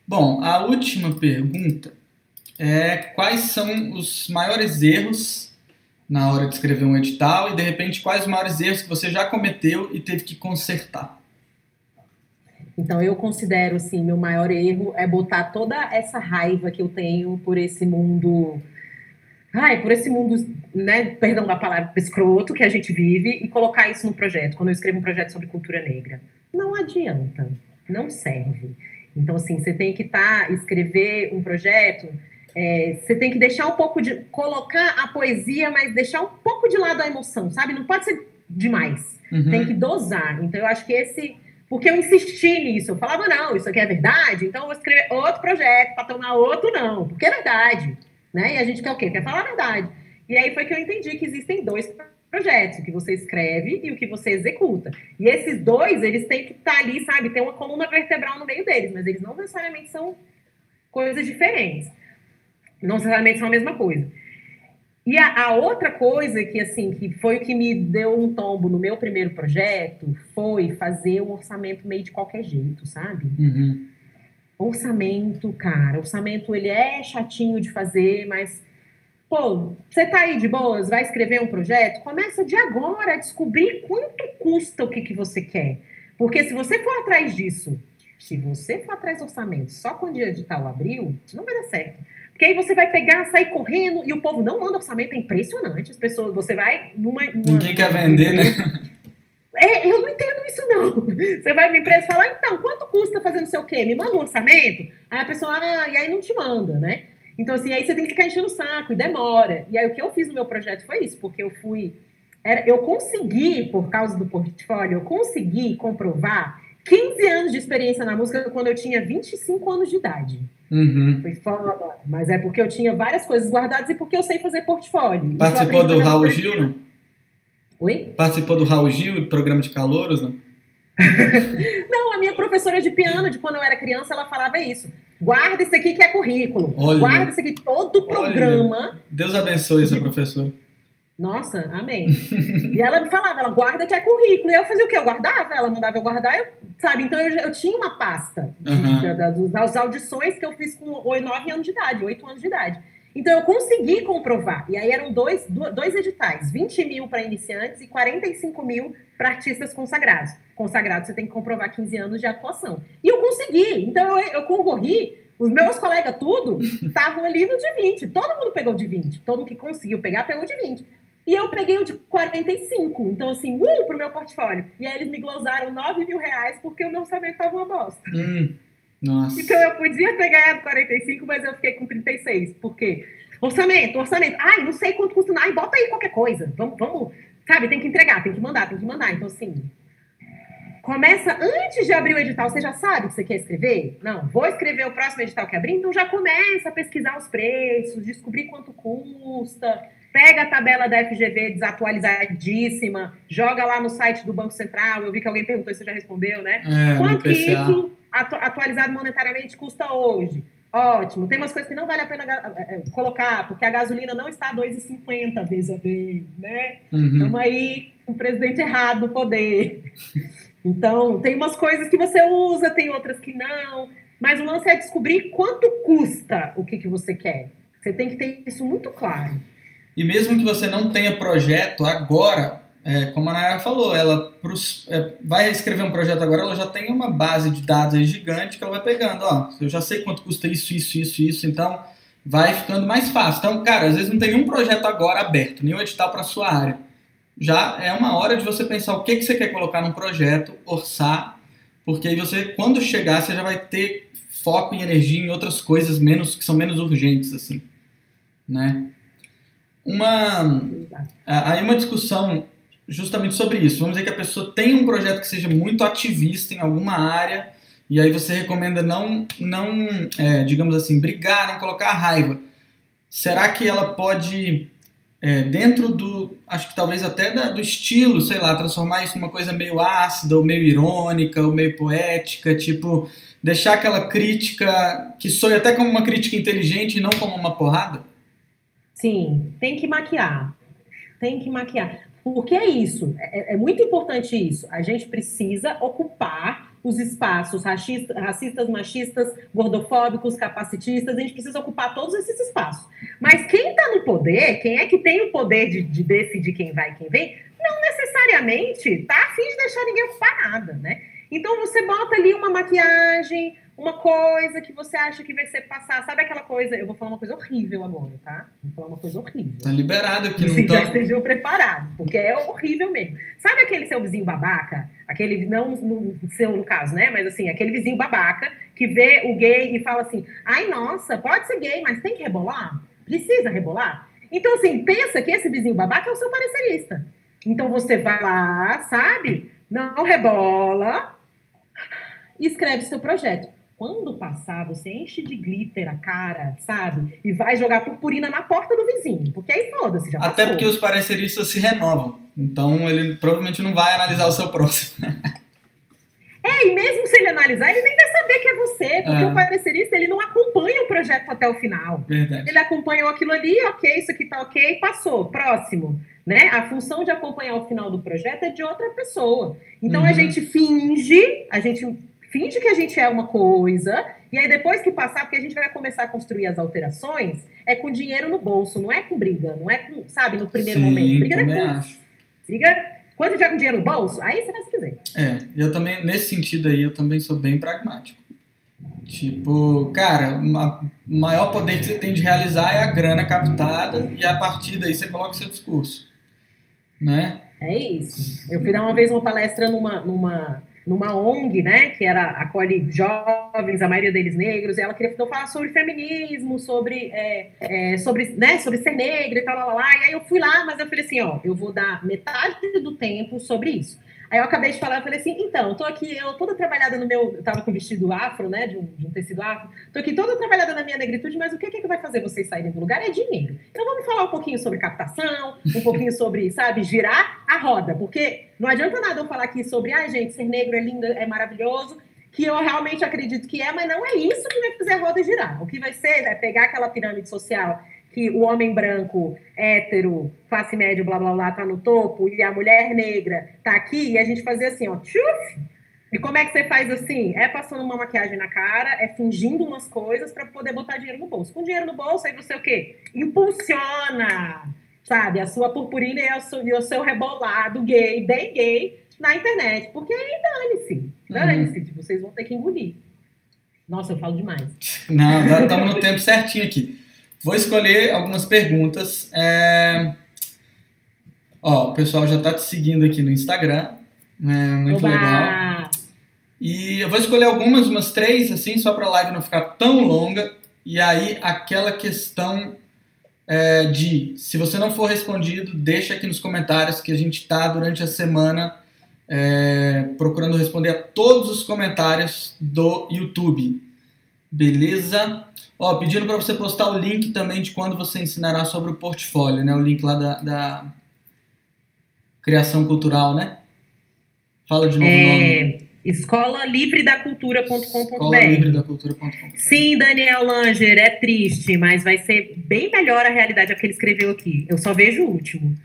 Bom, a última pergunta é quais são os maiores erros na hora de escrever um edital e, de repente, quais os maiores erros que você já cometeu e teve que consertar? Então, eu considero, assim, meu maior erro é botar toda essa raiva que eu tenho por esse mundo. Ai, por esse mundo, né? Perdão da palavra escroto que a gente vive e colocar isso no projeto, quando eu escrevo um projeto sobre cultura negra. Não adianta, não serve. Então, assim, você tem que estar, escrever um projeto, é, você tem que deixar um pouco de. colocar a poesia, mas deixar um pouco de lado a emoção, sabe? Não pode ser demais. Uhum. Tem que dosar. Então, eu acho que esse. Porque eu insisti nisso. Eu falava, não, isso aqui é verdade, então eu vou escrever outro projeto para tornar outro não. Porque é verdade. Né? E a gente quer o quê? Quer falar a verdade. E aí foi que eu entendi que existem dois projetos, o que você escreve e o que você executa. E esses dois, eles têm que estar ali, sabe? Tem uma coluna vertebral no meio deles, mas eles não necessariamente são coisas diferentes. Não necessariamente são a mesma coisa. E a, a, outra coisa que, assim, que foi o que me deu um tombo no meu primeiro projeto foi fazer um orçamento meio de qualquer jeito, sabe? Uhum. Orçamento, cara, orçamento ele é chatinho de fazer, mas pô, você tá aí de boas, vai escrever um projeto, começa de agora a descobrir quanto custa o que, que você quer. Porque se você for atrás disso, se você for atrás do orçamento só quando o edital abriu, não vai dar certo. Porque aí você vai pegar, sair correndo e o povo não manda orçamento, é impressionante. As pessoas, você vai numa. numa Ninguém quer vender, né? É, eu não entendo isso, não. Você vai na empresa e fala, então, quanto custa fazer não sei o quê? Me manda um orçamento? Aí a pessoa, ah, e aí não te manda, né? Então, assim, aí você tem que ficar enchendo o saco e demora. E aí o que eu fiz no meu projeto foi isso, porque eu fui. Era, eu consegui, por causa do portfólio, eu consegui comprovar 15 anos de experiência na música quando eu tinha 25 anos de idade. Uhum. Foi foda, mas é porque eu tinha várias coisas guardadas e porque eu sei fazer portfólio. Participou do Raul Gil, não? Oi? Participou do Raul Gil, do programa de calouros, não? não, a minha professora de piano, de quando eu era criança, ela falava isso. Guarda isso aqui que é currículo. Olha. Guarda isso aqui, todo programa. Olha. Deus abençoe essa professora. Nossa, amém. e ela me falava, ela guarda que é currículo. E eu fazia o quê? Eu guardava, ela mandava eu guardar, eu, sabe? Então eu, eu tinha uma pasta Uhum. da, da, das audições que eu fiz com 9 anos de idade, 8 anos de idade. Então, eu consegui comprovar. E aí eram dois, dois editais: 20 mil para iniciantes e 45 mil para artistas consagrados. Consagrado, você tem que comprovar 15 anos de atuação. E eu consegui. Então, eu, eu concorri. Os meus colegas, tudo, estavam ali no de 20. Todo mundo pegou de 20. Todo mundo que conseguiu pegar, pegou de 20. E eu peguei o de 45. Então, assim, uh, pro meu portfólio. E aí eles me glosaram 9 mil reais porque o meu orçamento estava uma bosta. Hum. Nossa. Então eu podia ter ganhado 45, mas eu fiquei com 36. Por quê? Orçamento, orçamento. Ai, não sei quanto custa. Ai, bota aí qualquer coisa. Vamos, vamos. Sabe, tem que entregar, tem que mandar, tem que mandar. Então, assim, começa antes de abrir o edital, você já sabe o que você quer escrever? Não, vou escrever o próximo edital que abrir, então já começa a pesquisar os preços, descobrir quanto custa, pega a tabela da FGV desatualizadíssima, joga lá no site do Banco Central. Eu vi que alguém perguntou, você já respondeu, né? É, quanto isso atu atualizado monetariamente custa hoje. Ótimo. Tem umas coisas que não vale a pena é, é, colocar, porque a gasolina não está 2,50 vezes a vez, né? Uhum. Estamos aí com o presidente errado no poder. Então, tem umas coisas que você usa, tem outras que não. Mas o lance é descobrir quanto custa o que, que você quer. Você tem que ter isso muito claro. E mesmo que você não tenha projeto agora, é, como a Nayara falou, ela pros, é, vai escrever um projeto agora, ela já tem uma base de dados gigante que ela vai pegando. Ó, eu já sei quanto custa isso, isso, isso, isso, então vai ficando mais fácil. Então, cara, às vezes não tem nenhum projeto agora aberto, nenhum edital para sua área. Já é uma hora de você pensar o que, que você quer colocar num projeto, orçar, porque aí você, quando chegar, você já vai ter foco e energia em outras coisas menos que são menos urgentes, assim, né? Uma, aí uma discussão justamente sobre isso. Vamos dizer que a pessoa tem um projeto que seja muito ativista em alguma área, e aí você recomenda não, não é, digamos assim, brigar, não colocar raiva. Será que ela pode, é, dentro do, acho que talvez até da, do estilo, sei lá, transformar isso numa coisa meio ácida, ou meio irônica, ou meio poética, tipo, deixar aquela crítica que soe até como uma crítica inteligente e não como uma porrada? Sim, tem que maquiar. Tem que maquiar. Porque é isso, é, é, muito importante isso. A gente precisa ocupar os espaços racistas, racistas, machistas, gordofóbicos, capacitistas, a gente precisa ocupar todos esses espaços. Mas quem está no poder, quem é que tem o poder de, de decidir quem vai e quem vem, não necessariamente está afim de deixar ninguém ocupar nada, né? Então você bota ali uma maquiagem, uma coisa que você acha que vai ser passar. Sabe aquela coisa? Eu vou falar uma coisa horrível agora, tá? Vou falar uma coisa horrível. Tá liberado aqui, não tá... já estejam preparados, porque é horrível mesmo. Sabe aquele seu vizinho babaca? Aquele, não no seu no caso, né? Mas assim, aquele vizinho babaca que vê o gay e fala assim: ai, nossa, pode ser gay, mas tem que rebolar? Precisa rebolar? Então, assim, pensa que esse vizinho babaca é o seu parecerista. Então você vai lá, sabe? Não rebola, e escreve seu projeto. Quando passar, você enche de glitter a cara, sabe? E vai jogar purpurina na porta do vizinho. Porque aí foda-se, já Até porque os pareceristas se renovam. Então ele provavelmente não vai analisar o seu próximo. É, e mesmo se ele analisar, ele nem vai saber que é você, porque é. o parecerista ele não acompanha o projeto até o final. Verdade. Ele acompanhou aquilo ali, ok, isso aqui tá ok, passou, próximo. Né? A função de acompanhar o final do projeto é de outra pessoa. Então uhum. a gente finge, a gente finge que a gente é uma coisa, e aí depois que passar, porque a gente vai começar a construir as alterações, é com dinheiro no bolso, não é com briga, não é com, sabe, no primeiro Sim, momento. Briga também depois. acho. Briga, quando tiver com dinheiro no bolso, aí você vai se quiser. É, eu também, nesse sentido aí, eu também sou bem pragmático. Tipo, cara, o maior poder que você tem de realizar é a grana captada e a partir daí você coloca o seu discurso, né? É isso. Eu fui dar uma vez uma palestra numa, numa numa ONG, né, que era acolhe jovens, a maioria deles negros, e ela queria então, falar sobre feminismo, sobre, é, é, sobre, né, sobre ser negra e tal, lá, lá, lá, e aí eu fui lá, mas eu falei assim, ó, eu vou dar metade do tempo sobre isso. Aí eu acabei de falar, eu falei assim, então, tô aqui, eu toda trabalhada no meu, eu tava com vestido afro, né, de um, de um, tecido afro, tô aqui toda trabalhada na minha negritude, mas o que é que vai fazer vocês saírem do lugar? É dinheiro. Então vamos falar um pouquinho sobre captação, um pouquinho sobre, sabe, girar a roda, porque não adianta nada eu falar aqui sobre, ai ah, gente, ser negro é lindo, é maravilhoso, que eu realmente acredito que é, mas não é isso que vai fazer a roda girar. O que vai ser é pegar aquela pirâmide social que o homem branco, hétero, classe média, blá blá blá, tá no topo, e a mulher negra tá aqui, e a gente fazer assim, ó, tchuf, E como é que você faz assim? É passando uma maquiagem na cara, é fingindo umas coisas para poder botar dinheiro no bolso. Com dinheiro no bolso, aí você o quê? Impulsiona, sabe? A sua purpurina e o seu, e o seu rebolado gay, bem gay, na internet. Porque aí dane-se. Dane-se. Uhum. Tipo, vocês vão ter que engolir. Nossa, eu falo demais. Não, estamos no tempo certinho aqui. Vou escolher algumas perguntas. É... Ó, o pessoal já está te seguindo aqui no Instagram. É muito Oba! legal. E eu vou escolher algumas, umas três, assim, só para a live não ficar tão longa. E aí, aquela questão é, de, se você não for respondido, deixa aqui nos comentários que a gente está, durante a semana, é, procurando responder a todos os comentários do YouTube. Beleza? Ó, pedindo para você postar o link também de quando você ensinará sobre o portfólio, né? O link lá da, da criação cultural, né? Fala de novo é... o nome. Escola Livre da Cultura.com.br. Sim, Daniel Langer, é triste, mas vai ser bem melhor a realidade é que ele escreveu aqui. Eu só vejo o último.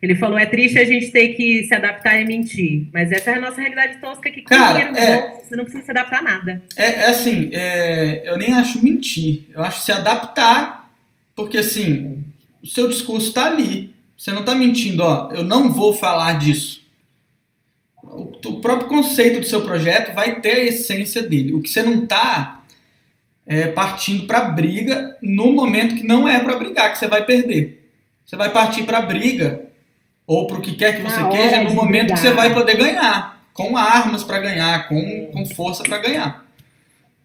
Ele falou: é triste a gente ter que se adaptar e mentir. Mas essa é a nossa realidade tosca que Cara, é, você não precisa se adaptar a nada. É, é assim, é, eu nem acho mentir. Eu acho se adaptar, porque assim, o seu discurso está ali. Você não está mentindo, ó, eu não vou falar disso. O, o, próprio conceito do seu projeto vai ter a essência dele. O que você não está é, partindo para briga no momento que não é para brigar, que você vai perder. Você vai partir para briga ou para o que quer que você queira no momento que você vai poder ganhar, com armas para ganhar, com, com força para ganhar.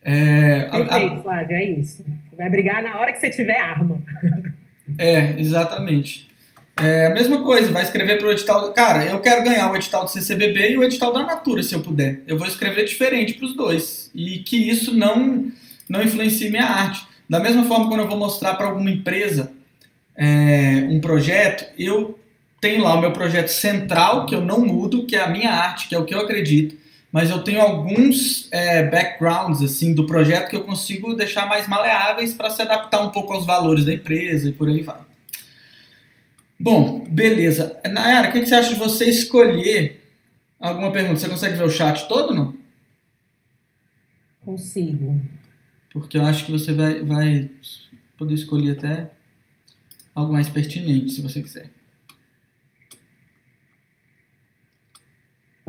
É, Perfeito, a, Flávio, é isso. Vai brigar na hora que você tiver arma. É, exatamente. É a mesma coisa, vai escrever para o edital. Cara, eu quero ganhar o edital do CCBB e o edital da Natura, se eu puder. Eu vou escrever diferente para os dois. E que isso não, não influencie minha arte. Da mesma forma, quando eu vou mostrar para alguma empresa é, um projeto, eu tenho lá o meu projeto central, que eu não mudo, que é a minha arte, que é o que eu acredito, mas eu tenho alguns é, backgrounds assim do projeto que eu consigo deixar mais maleáveis para se adaptar um pouco aos valores da empresa e por aí vai. Bom, beleza. Nayara, o que você acha de você escolher alguma pergunta? Você consegue ver o chat todo, não? Consigo. Porque eu acho que você vai, vai poder escolher até algo mais pertinente, se você quiser.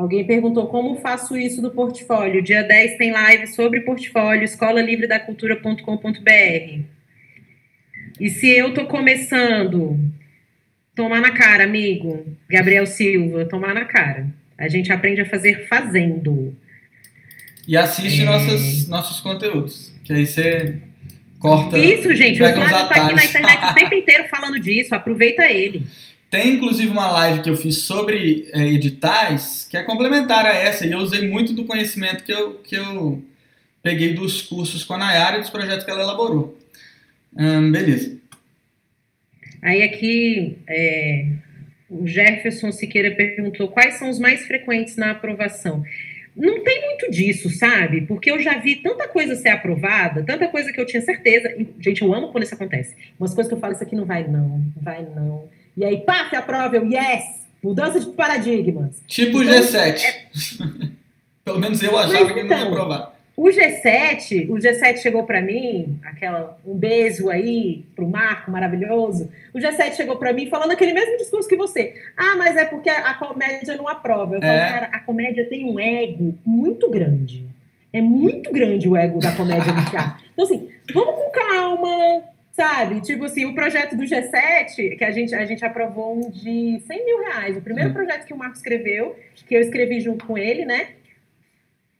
Alguém perguntou como faço isso do portfólio. Dia 10 tem live sobre portfólio, escolalivredacultura.com.br. E se eu estou começando, tomar na cara, amigo. Gabriel Silva, tomar na cara. A gente aprende a fazer fazendo. E assiste é... nossos, nossos conteúdos, que aí você corta. Isso, gente. O Flávio está aqui na internet o tempo inteiro falando disso. Aproveita ele. Tem inclusive uma live que eu fiz sobre é, editais, que é complementar a essa, e eu usei muito do conhecimento que eu, que eu peguei dos cursos com a Nayara e dos projetos que ela elaborou. Hum, beleza. Aí aqui é, o Jefferson Siqueira perguntou quais são os mais frequentes na aprovação. Não tem muito disso, sabe? Porque eu já vi tanta coisa ser aprovada, tanta coisa que eu tinha certeza. E, gente, eu amo quando isso acontece. Umas coisas que eu falo, isso aqui não vai, não, vai, não e aí, pá, se aprova, eu, yes! Mudança de paradigmas. Tipo então, G7. É... Pelo menos eu achava Mas, que não ia então, aprovar. O G7, o G7 chegou para mim, aquela um beijo aí pro Marco maravilhoso. O G7 chegou para mim falando aquele mesmo discurso que você. Ah, mas é porque a, a comédia não aprova. Eu falo, é. cara, a comédia tem um ego muito grande. É muito grande o ego da comédia no teatro. Então, assim, vamos com calma, Sabe? Tipo assim, o projeto do G7, que a gente, a gente aprovou um de 100 mil reais. O primeiro projeto que o Marco escreveu, que eu escrevi junto com ele, né?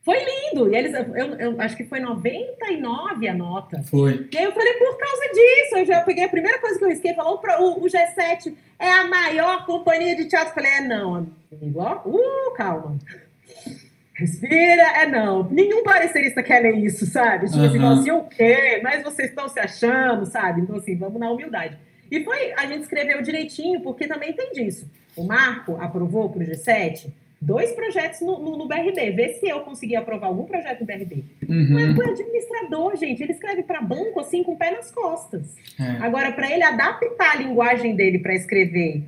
Foi lindo. E eles, eu, eu acho que foi 99 a nota. Foi. E aí eu falei, por causa disso, eu já peguei a primeira coisa que eu risquei, falou, o, o G7 é a maior companhia de teatro. Eu falei, é não, amigo, ó, uh, calma. Respira, é não. Nenhum parecerista quer ler isso, sabe? Tipo uhum. assim, assim, o quê? Mas vocês estão se achando, sabe? Então, assim, vamos na humildade. E foi, a gente escreveu direitinho, porque também tem disso. O Marco aprovou para o G7 dois projetos no, no, no, BRB. Vê se eu conseguir aprovar algum projeto no BRB. Uhum. Mas o administrador, gente, ele escreve para banco assim com o pé nas costas. É. Agora, para ele adaptar a linguagem dele para escrever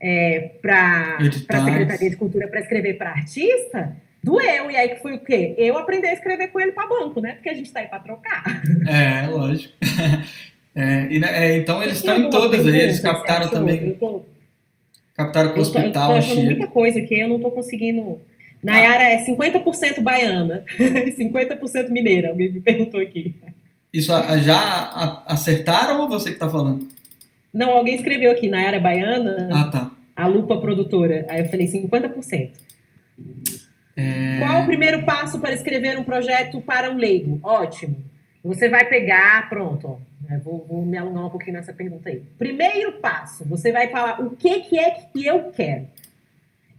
é, para a Secretaria de Cultura, para escrever para artista, doeu. E aí que foi o quê? Eu aprendi a escrever com ele para banco, né? Porque a gente está aí para trocar. É, lógico. É, e, né, é, então eles estão em todas aí, eles captaram também. Tô, captaram com o hospital. Eu tô muita coisa que eu não estou conseguindo. Nayara ah. é 50% baiana, 50% mineira, alguém me perguntou aqui. Isso já acertaram ou você que está falando? Não, alguém escreveu aqui, Nayara é baiana. Ah, tá. A lupa produtora. Aí eu falei 50%. É... Qual o primeiro passo para escrever um projeto para um leigo? Ótimo. Você vai pegar, pronto, ó, vou, vou, me alongar um pouquinho nessa pergunta aí. Primeiro passo, você vai falar o que, que é que eu quero.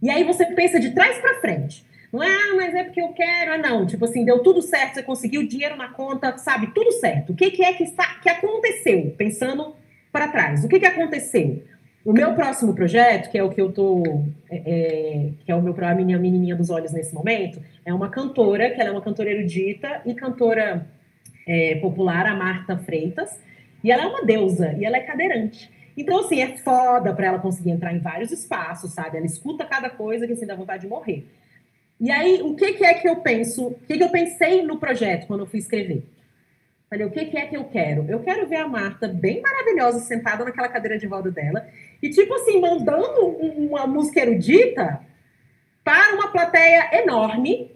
E aí você pensa de trás para frente. Não é, ah, mas é porque eu quero, ah, não. Tipo assim, deu tudo certo, você conseguiu dinheiro na conta, sabe? Tudo certo. O que, que é que, está, que aconteceu? Pensando para trás. O que, que aconteceu? O meu próximo projeto, que é o que eu tô, é, é, que é o meu a minha menininha dos olhos nesse momento, é uma cantora, que ela é uma cantora erudita e cantora é, popular, a Marta Freitas, e ela é uma deusa, e ela é cadeirante. Então, assim, é foda para ela conseguir entrar em vários espaços, sabe? Ela escuta cada coisa que assim dá vontade de morrer. E aí, o que, que é que eu penso, o que, que eu pensei no projeto quando eu fui escrever? Falei, o que, que é que eu quero? Eu quero ver a Marta bem maravilhosa, sentada naquela cadeira de roda dela, e tipo assim, mandando uma música erudita para uma plateia enorme,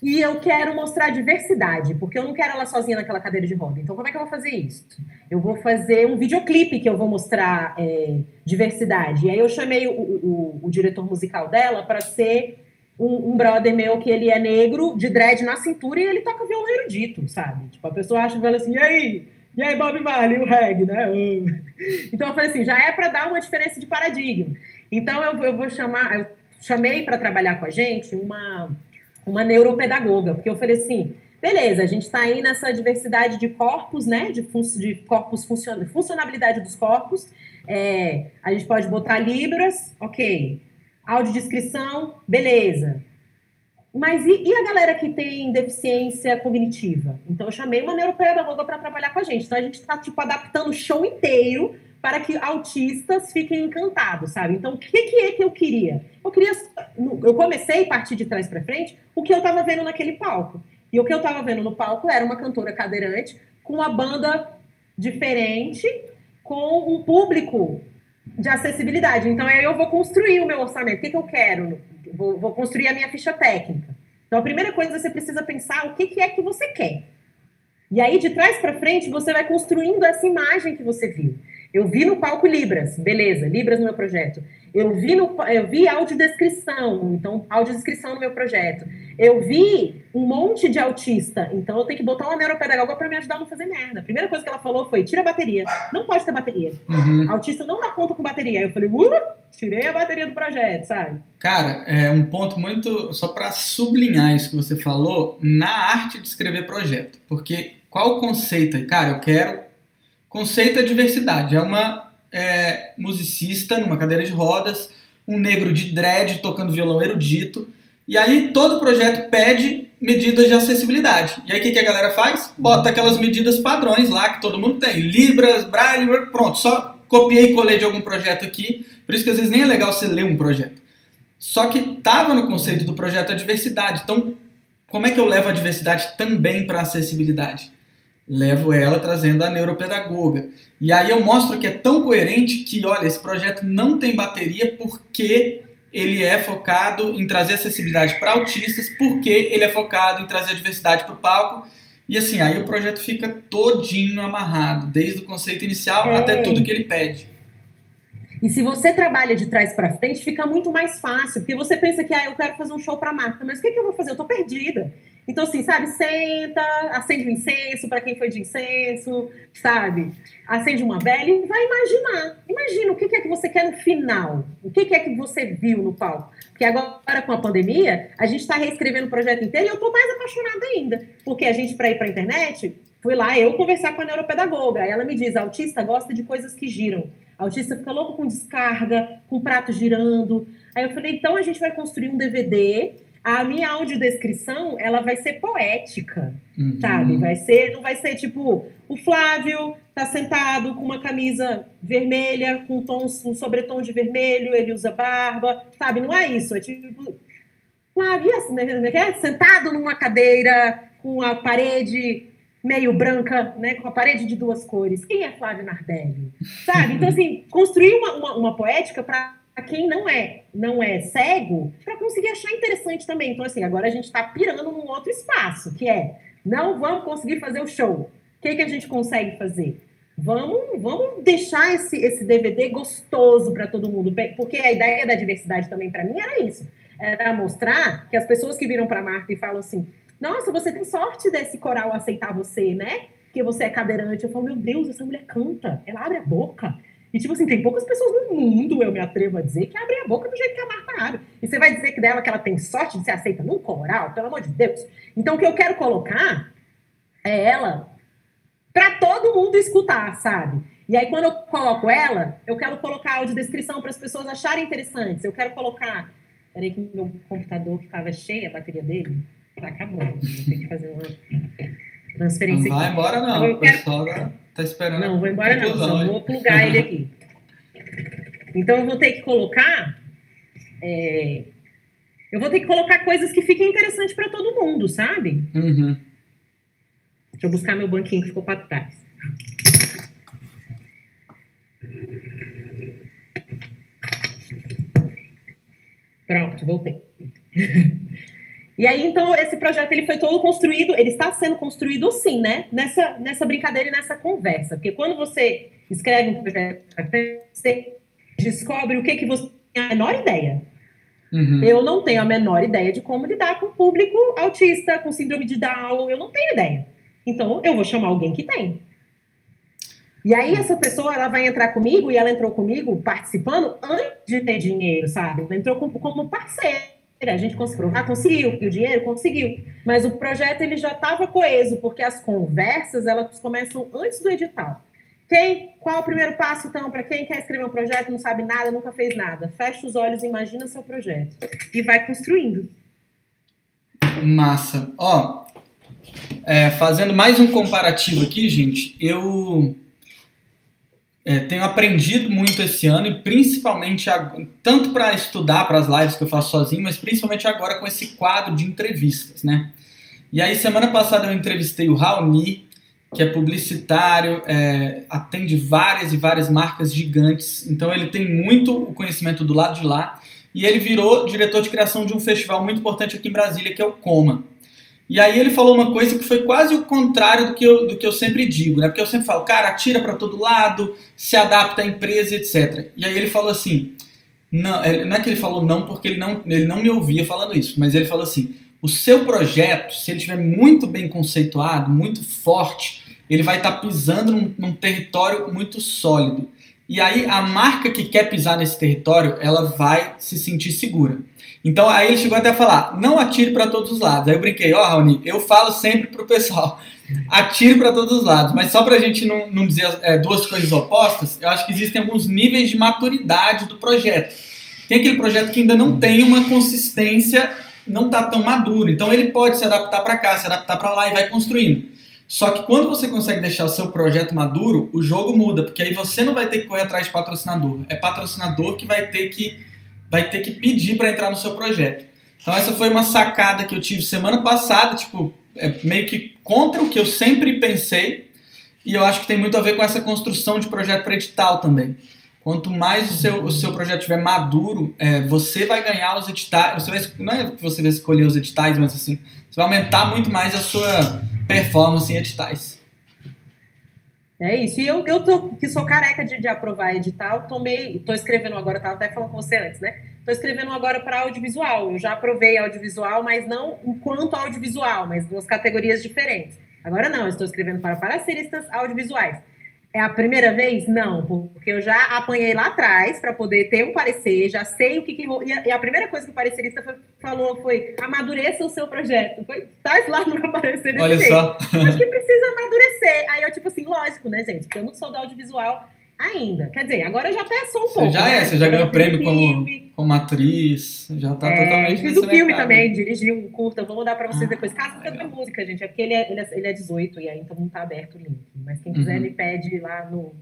e eu quero mostrar diversidade, porque eu não quero ela sozinha naquela cadeira de roda. Então, como é que eu vou fazer isso? Eu vou fazer um videoclipe que eu vou mostrar é, diversidade. E aí eu chamei o, o, o diretor musical dela para ser um, um, brother meu que ele é negro, de dread na cintura, e ele toca violão erudito, sabe? Tipo, a pessoa acha e assim, e aí? E aí, Bob Marley, o reggae, né? Então eu falei assim, já é para dar uma diferença de paradigma. Então eu, eu vou chamar, eu chamei para trabalhar com a gente uma, uma neuropedagoga, porque eu falei assim, beleza, a gente está aí nessa diversidade de corpos, né? De, fun de corpos funcionabilidade dos corpos. É, a gente pode botar libras, ok. Audiodescrição, beleza. Mas e, e, a galera que tem deficiência cognitiva? Então, eu chamei uma neuropedagoga para trabalhar com a gente. Então, a gente está, tipo, adaptando o show inteiro para que autistas fiquem encantados, sabe? Então, o que, que é que eu queria? Eu queria... Eu comecei a partir de trás para frente o que eu estava vendo naquele palco. E o que eu estava vendo no palco era uma cantora cadeirante com uma banda diferente, com um público de acessibilidade. Então, aí eu vou construir o meu orçamento. O que, que eu quero? Vou, vou, construir a minha ficha técnica. Então, a primeira coisa você precisa pensar o que, que é que você quer. E aí, de trás para frente, você vai construindo essa imagem que você viu. Eu vi no palco Libras, beleza, Libras no meu projeto. Eu vi, no, eu vi audiodescrição, então audiodescrição no meu projeto. Eu vi um monte de autista, então eu tenho que botar uma neuropedagoga para me ajudar a não fazer merda. A primeira coisa que ela falou foi: tira a bateria. Não pode ter bateria. Uhum. Autista não dá conta com bateria. Aí eu falei: uh, tirei a bateria do projeto, sabe? Cara, é um ponto muito. Só para sublinhar isso que você falou, na arte de escrever projeto. Porque qual o conceito? Cara, eu quero Conceito é diversidade. É uma é, musicista numa cadeira de rodas, um negro de dread tocando violão erudito. E aí todo projeto pede medidas de acessibilidade. E aí o que, que a galera faz? Bota aquelas medidas padrões lá que todo mundo tem. Libras, Braille, pronto. Só copiei e colei de algum projeto aqui. Por isso que às vezes nem é legal você ler um projeto. Só que estava no conceito do projeto a diversidade. Então, como é que eu levo a diversidade também para a acessibilidade? Levo ela trazendo a neuropedagoga. E aí eu mostro que é tão coerente que, olha, esse projeto não tem bateria porque ele é focado em trazer acessibilidade para autistas, porque ele é focado em trazer diversidade para o palco. E assim, aí o projeto fica todinho amarrado, desde o conceito inicial é. até tudo que ele pede. E se você trabalha de trás para frente, fica muito mais fácil, porque você pensa que ah, eu quero fazer um show para marca, mas o que, que eu vou fazer? Eu estou perdida. Então, assim, sabe, senta, acende um incenso para quem foi de incenso, sabe? Acende uma vela e vai imaginar. Imagina o que é que você quer no final. O que é que você viu no palco. Porque agora, com a pandemia, a gente está reescrevendo o projeto inteiro e eu estou mais apaixonada ainda. Porque a gente, para ir para a internet, fui lá eu conversar com a neuropedagoga. Aí ela me diz: autista gosta de coisas que giram. Autista fica louco com descarga, com prato girando. Aí eu falei: então a gente vai construir um DVD a minha audiodescrição, ela vai ser poética, uhum. sabe? Vai ser, não vai ser tipo, o Flávio tá sentado com uma camisa vermelha, com tons, um sobretom de vermelho, ele usa barba, sabe? Não é isso, é tipo, Flávio, assim, né, né, sentado numa cadeira com a parede meio branca, né, com a parede de duas cores. Quem é Flávio Nardelli? Sabe? Então, assim, construir uma, uma, uma poética para quem não é não é cego, para conseguir achar interessante também. Então, assim, agora a gente está pirando num outro espaço, que é não vamos conseguir fazer o show. O que, que a gente consegue fazer? Vamos, vamos deixar esse, esse DVD gostoso para todo mundo, porque a ideia da diversidade também para mim era isso, era mostrar que as pessoas que viram para Marta e falam assim, nossa, você tem sorte desse coral aceitar você, né? Que você é cadeirante. Eu falo, meu Deus, essa mulher canta, ela abre a boca. E, tipo assim, tem poucas pessoas no mundo, eu me atrevo a dizer, que abrem a boca do jeito que a Marta abre. E você vai dizer que dela que ela tem sorte de ser aceita num coral? Pelo amor de Deus. Então, o que eu quero colocar é ela para todo mundo escutar, sabe? E aí, quando eu coloco ela, eu quero colocar audiodescrição para as pessoas acharem interessantes. Eu quero colocar. Peraí, que meu computador que estava cheio, a bateria dele, tá acabando. Vou ter que fazer uma transferência. Não vai aqui. embora, não. Então, o pessoal quero... tá esperando. Não, vou embora, não. Só vou plugar ele aqui. Então, eu vou ter que colocar. É... Eu vou ter que colocar coisas que fiquem interessantes para todo mundo, sabe? Uhum. Deixa eu buscar meu banquinho que ficou para trás. Pronto, voltei. E aí, então, esse projeto ele foi todo construído, ele está sendo construído sim, né? Nessa, nessa brincadeira e nessa conversa. Porque quando você escreve um projeto, você descobre o que, que você tem a menor ideia. Uhum. Eu não tenho a menor ideia de como lidar com o público autista, com síndrome de Down, eu não tenho ideia. Então, eu vou chamar alguém que tem. E aí, essa pessoa, ela vai entrar comigo, e ela entrou comigo participando antes de ter dinheiro, sabe? Ela entrou como parceira. A gente conseguiu. Ah, conseguiu. E o dinheiro? Conseguiu. Mas o projeto, ele já estava coeso, porque as conversas, elas começam antes do edital. Quem, qual o primeiro passo, então, para quem quer escrever um projeto, não sabe nada, nunca fez nada? Fecha os olhos, imagina seu projeto. E vai construindo. Massa. Ó, é, fazendo mais um comparativo aqui, gente, eu é, tenho aprendido muito esse ano e principalmente tanto para estudar para as lives que eu faço sozinho, mas principalmente agora com esse quadro de entrevistas, né? E aí semana passada eu entrevistei o Raoni, que é publicitário, é, atende várias e várias marcas gigantes, então ele tem muito o conhecimento do lado de lá e ele virou diretor de criação de um festival muito importante aqui em Brasília, que é o Coma. E aí ele falou uma coisa que foi quase o contrário do que eu, do que eu sempre digo, né? Porque eu sempre falo, cara, atira para todo lado, se adapta à empresa, etc. E aí ele falou assim, não, não é que ele falou não porque ele não, ele não me ouvia falando isso, mas ele falou assim, o seu projeto, se ele estiver muito bem conceituado, muito forte, ele vai estar tá pisando num, num território muito sólido. E aí a marca que quer pisar nesse território, ela vai se sentir segura. Então aí ele chegou até a falar: não atire para todos os lados. Aí eu brinquei: ó, oh, Raoni, eu falo sempre pro pessoal: atire para todos os lados. Mas só para a gente não, não dizer é, duas coisas opostas, eu acho que existem alguns níveis de maturidade do projeto. Tem aquele projeto que ainda não tem uma consistência, não está tão maduro. Então ele pode se adaptar para cá, se adaptar para lá e vai construindo. Só que quando você consegue deixar o seu projeto maduro, o jogo muda, porque aí você não vai ter que correr atrás de patrocinador. É patrocinador que vai ter que vai ter que pedir para entrar no seu projeto. Então essa foi uma sacada que eu tive semana passada, tipo, é meio que contra o que eu sempre pensei, e eu acho que tem muito a ver com essa construção de projeto para edital também. Quanto mais o seu, o seu projeto estiver maduro, é, você vai ganhar os editais. Você vai, não é que você vai escolher os editais, mas assim, você vai aumentar muito mais a sua performance em editais. É isso. E eu, eu tô, que sou careca de, de aprovar edital, tomei, tô escrevendo agora, estava até falando com você antes, né? Tô escrevendo agora para audiovisual. Eu já aprovei audiovisual, mas não enquanto audiovisual, mas duas categorias diferentes. Agora não, estou escrevendo para parceiristas audiovisuais. É a primeira vez? Não, porque eu já apanhei lá atrás para poder ter um parecer, já sei o que. que e, a, primeira coisa que o parecerista foi, falou foi: amadureça o seu projeto. Foi, tá lá no meu parecer Olha só. Acho que precisa amadurecer. Aí eu, tipo assim, lógico, né, gente? Porque eu não sou do audiovisual ainda. Quer dizer, agora já pensou um pouco. Você já né? é, você já ganhou prêmio como, como atriz, já tá é, totalmente. Fiz o filme também, dirigi um curta, vou mandar pra vocês ah, depois. Casca da música, gente, é porque ele é, ele, é, ele é 18 e aí então não tá aberto o link. Mas quem quiser, uhum. me pede lá no.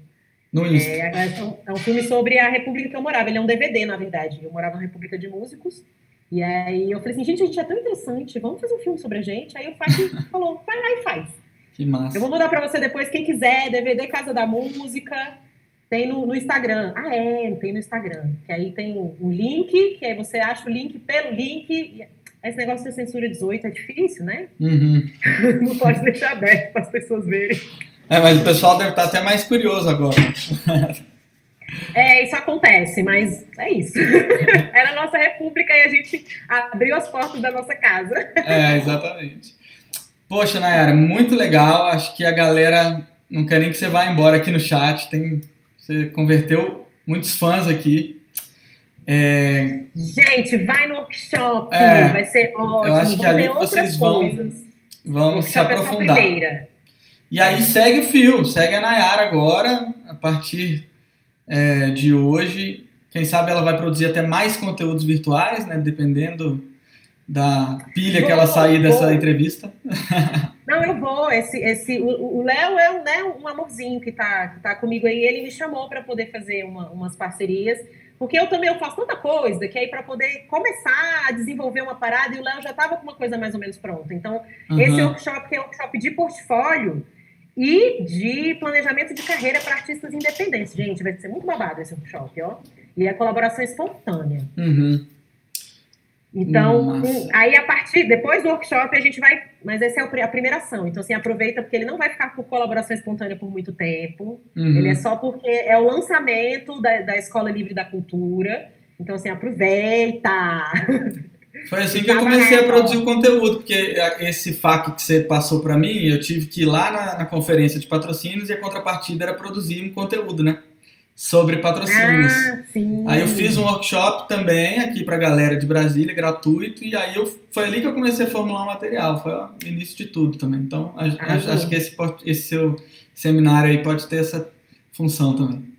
No Insta. É, é, um, é um filme sobre a República que eu morava. Ele é um DVD, na verdade. Eu morava na República de Músicos. E aí eu falei assim, gente, a gente é tão interessante, vamos fazer um filme sobre a gente. Aí o Fábio falou, vai lá e faz. Que massa. Eu vou mandar para você depois, quem quiser, DVD Casa da Música, tem no, no, Instagram. Ah, é, tem no Instagram. Que aí tem um link, que aí você acha o link pelo link. Esse negócio de censura 18 é difícil, né? Uhum. Não pode deixar aberto para as pessoas verem. É, mas o pessoal deve estar até mais curioso agora. É, isso acontece, mas é isso. Era a nossa república e a gente abriu as portas da nossa casa. É, exatamente. Poxa, Nayara, muito legal. Acho que a galera não quer nem que você vá embora aqui no chat. Tem, você converteu muitos fãs aqui. É... Gente, vai no workshop, é, vai ser ótimo. Eu acho que ali vocês vão, vão se é aprofundar. E aí segue o fio, segue a Nayara agora, a partir é, de hoje. Quem sabe ela vai produzir até mais conteúdos virtuais, né? Dependendo da pilha vou, que ela sair vou. dessa entrevista. Não, eu vou. Esse, esse, o Léo é um, né, um amorzinho que está que tá comigo aí. Ele me chamou para poder fazer uma, umas parcerias, porque eu também eu faço tanta coisa que aí para poder começar a desenvolver uma parada, e o Léo já estava com uma coisa mais ou menos pronta. Então, uhum. esse workshop é um workshop de portfólio e de planejamento de carreira para artistas independentes. Gente, vai ser muito babado esse workshop, ó. E é colaboração espontânea. Uhum. Então, um, aí a partir, depois do workshop, a gente vai. Mas essa é a primeira ação. Então, assim, aproveita, porque ele não vai ficar por colaboração espontânea por muito tempo. Uhum. Ele é só porque é o lançamento da, da Escola Livre da Cultura. Então, assim, aproveita! Foi assim que eu comecei a produzir conteúdo, porque esse FAQ que você passou para mim, eu tive que ir lá na, na, conferência de patrocínios e a contrapartida era produzir um conteúdo, né? Sobre patrocínios. Ah, aí eu fiz um workshop também aqui para a galera de Brasília, gratuito, e aí eu, foi ali que eu comecei a formular o material, foi o início de tudo também. Então, acho, acho que esse, esse seu seminário aí pode ter essa função também.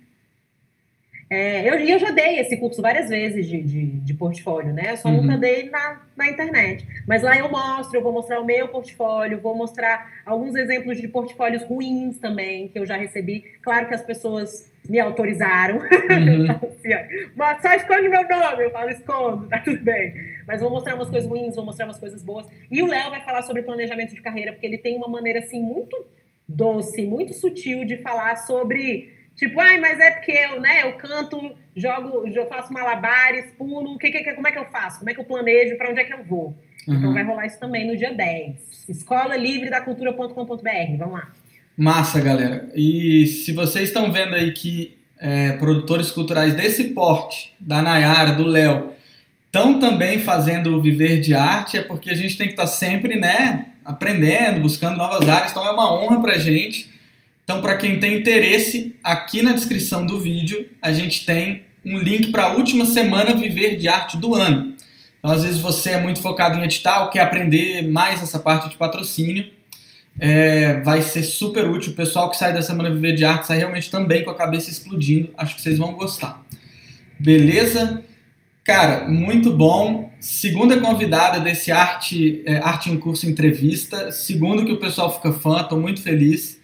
É, eu, eu já dei esse curso várias vezes de, de, de portfólio, né? Eu só uhum. nunca dei na, na internet. Mas lá eu mostro, eu vou mostrar o meu portfólio, vou mostrar alguns exemplos de portfólios ruins também, que eu já recebi. Claro que as pessoas me autorizaram. Uhum. assim, Mas só esconde meu nome, eu falo, escondo, tá tudo bem. Mas vou mostrar umas coisas ruins, vou mostrar umas coisas boas. E o Léo vai falar sobre planejamento de carreira, porque ele tem uma maneira assim muito doce, muito sutil de falar sobre Tipo, ai, mas é porque eu, né, eu canto, jogo, eu faço malabares, pulo, que, que, como é que eu faço? Como é que eu planejo? Para onde é que eu vou? Então, uhum. Então vai rolar isso também no dia 10. Escola Livre da Cultura.com.br. Vamos lá. Massa, galera. E se vocês estão vendo aí que é, produtores culturais desse porte, da Nayara, do Léo, estão também fazendo o viver de arte, é porque a gente tem que estar tá sempre, né, aprendendo, buscando novas áreas. Então é uma honra para a gente então, para quem tem interesse, aqui na descrição do vídeo a gente tem um link para a última semana Viver de Arte do ano. Então, às vezes você é muito focado em edital, quer aprender mais essa parte de patrocínio, é, vai ser super útil. O pessoal que sai da Semana Viver de Arte sai realmente também com a cabeça explodindo. Acho que vocês vão gostar. Beleza? Cara, muito bom. Segunda convidada desse Arte, é, Arte em Curso Entrevista. Segundo que o pessoal fica fã, estou muito feliz.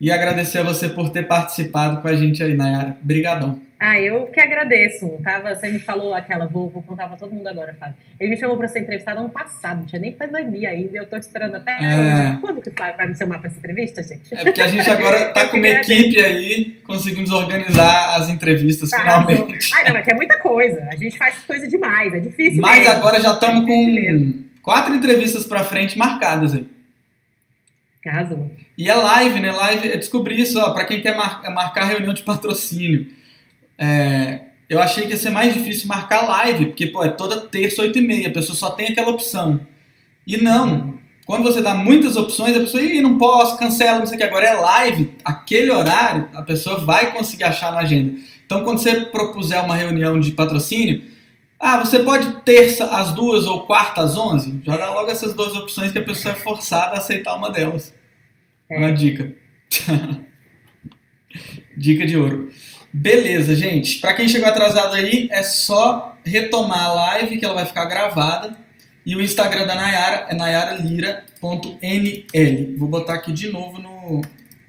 E agradecer a você por ter participado com a gente aí, Nayara. Obrigadão. Ah, eu que agradeço. Tava, você me falou aquela, vou, vou contar para todo mundo agora, Fábio. Ele me chamou para ser entrevistado ano passado, não tinha nem pandemia ainda, eu estou esperando até é... quando que vai me chamar para essa entrevista, gente? É porque a gente agora está com uma equipe aí, conseguimos organizar as entrevistas ah, finalmente. Ah, não, mas é muita coisa. A gente faz coisa demais, é difícil. Mas mesmo. agora já estamos com quatro entrevistas para frente marcadas aí. Caso. E a live, né? Live, eu descobri isso, ó, para quem quer mar, marcar reunião de patrocínio. É, eu achei que ia ser mais difícil marcar live, porque pô, é toda terça, oito e meia, a pessoa só tem aquela opção. E não, quando você dá muitas opções, a pessoa, Ih, não posso, cancela, não sei o que. Agora é live, aquele horário, a pessoa vai conseguir achar na agenda. Então, quando você propuser uma reunião de patrocínio, ah, você pode terça às duas ou quarta às onze? Já dá logo essas duas opções que a pessoa é forçada a aceitar uma delas. É. Uma dica. dica de ouro. Beleza, gente. Para quem chegou atrasado aí, é só retomar a live que ela vai ficar gravada. E o Instagram da Nayara é nayaralira.nl. Vou botar aqui de novo no,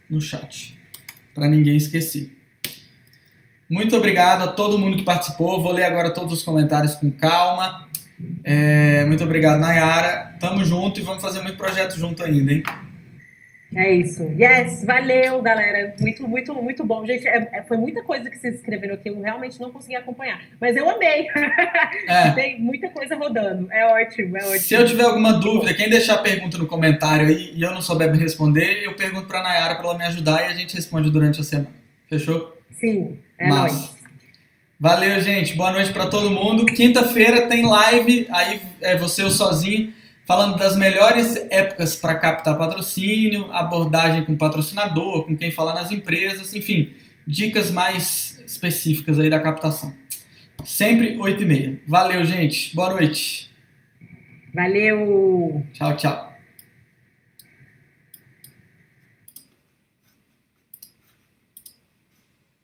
no chat, para ninguém esquecer. Muito obrigado a todo mundo que participou. Vou ler agora todos os comentários com calma. É, muito obrigado, Nayara. Tamo junto e vamos fazer muito projeto junto ainda, hein? É isso. Yes, valeu, galera. Muito, muito, muito bom. Gente, é, é, foi muita coisa que vocês escreveram aqui, eu realmente não consegui acompanhar. Mas eu amei. É. Tem muita coisa rodando. É ótimo, é ótimo. Se eu tiver alguma dúvida, quem deixar pergunta no comentário aí e eu não souber me responder, eu pergunto pra Nayara pra ela me ajudar e a gente responde durante a semana. Fechou? Sim, é nóis. Valeu, gente. Boa noite para todo mundo. Quinta-feira tem live, aí é você eu sozinho falando das melhores épocas para captar patrocínio, abordagem com patrocinador, com quem fala nas empresas, enfim, dicas mais específicas aí da captação. Sempre 8 e meia. Valeu, gente. Boa noite. Valeu. Tchau, tchau.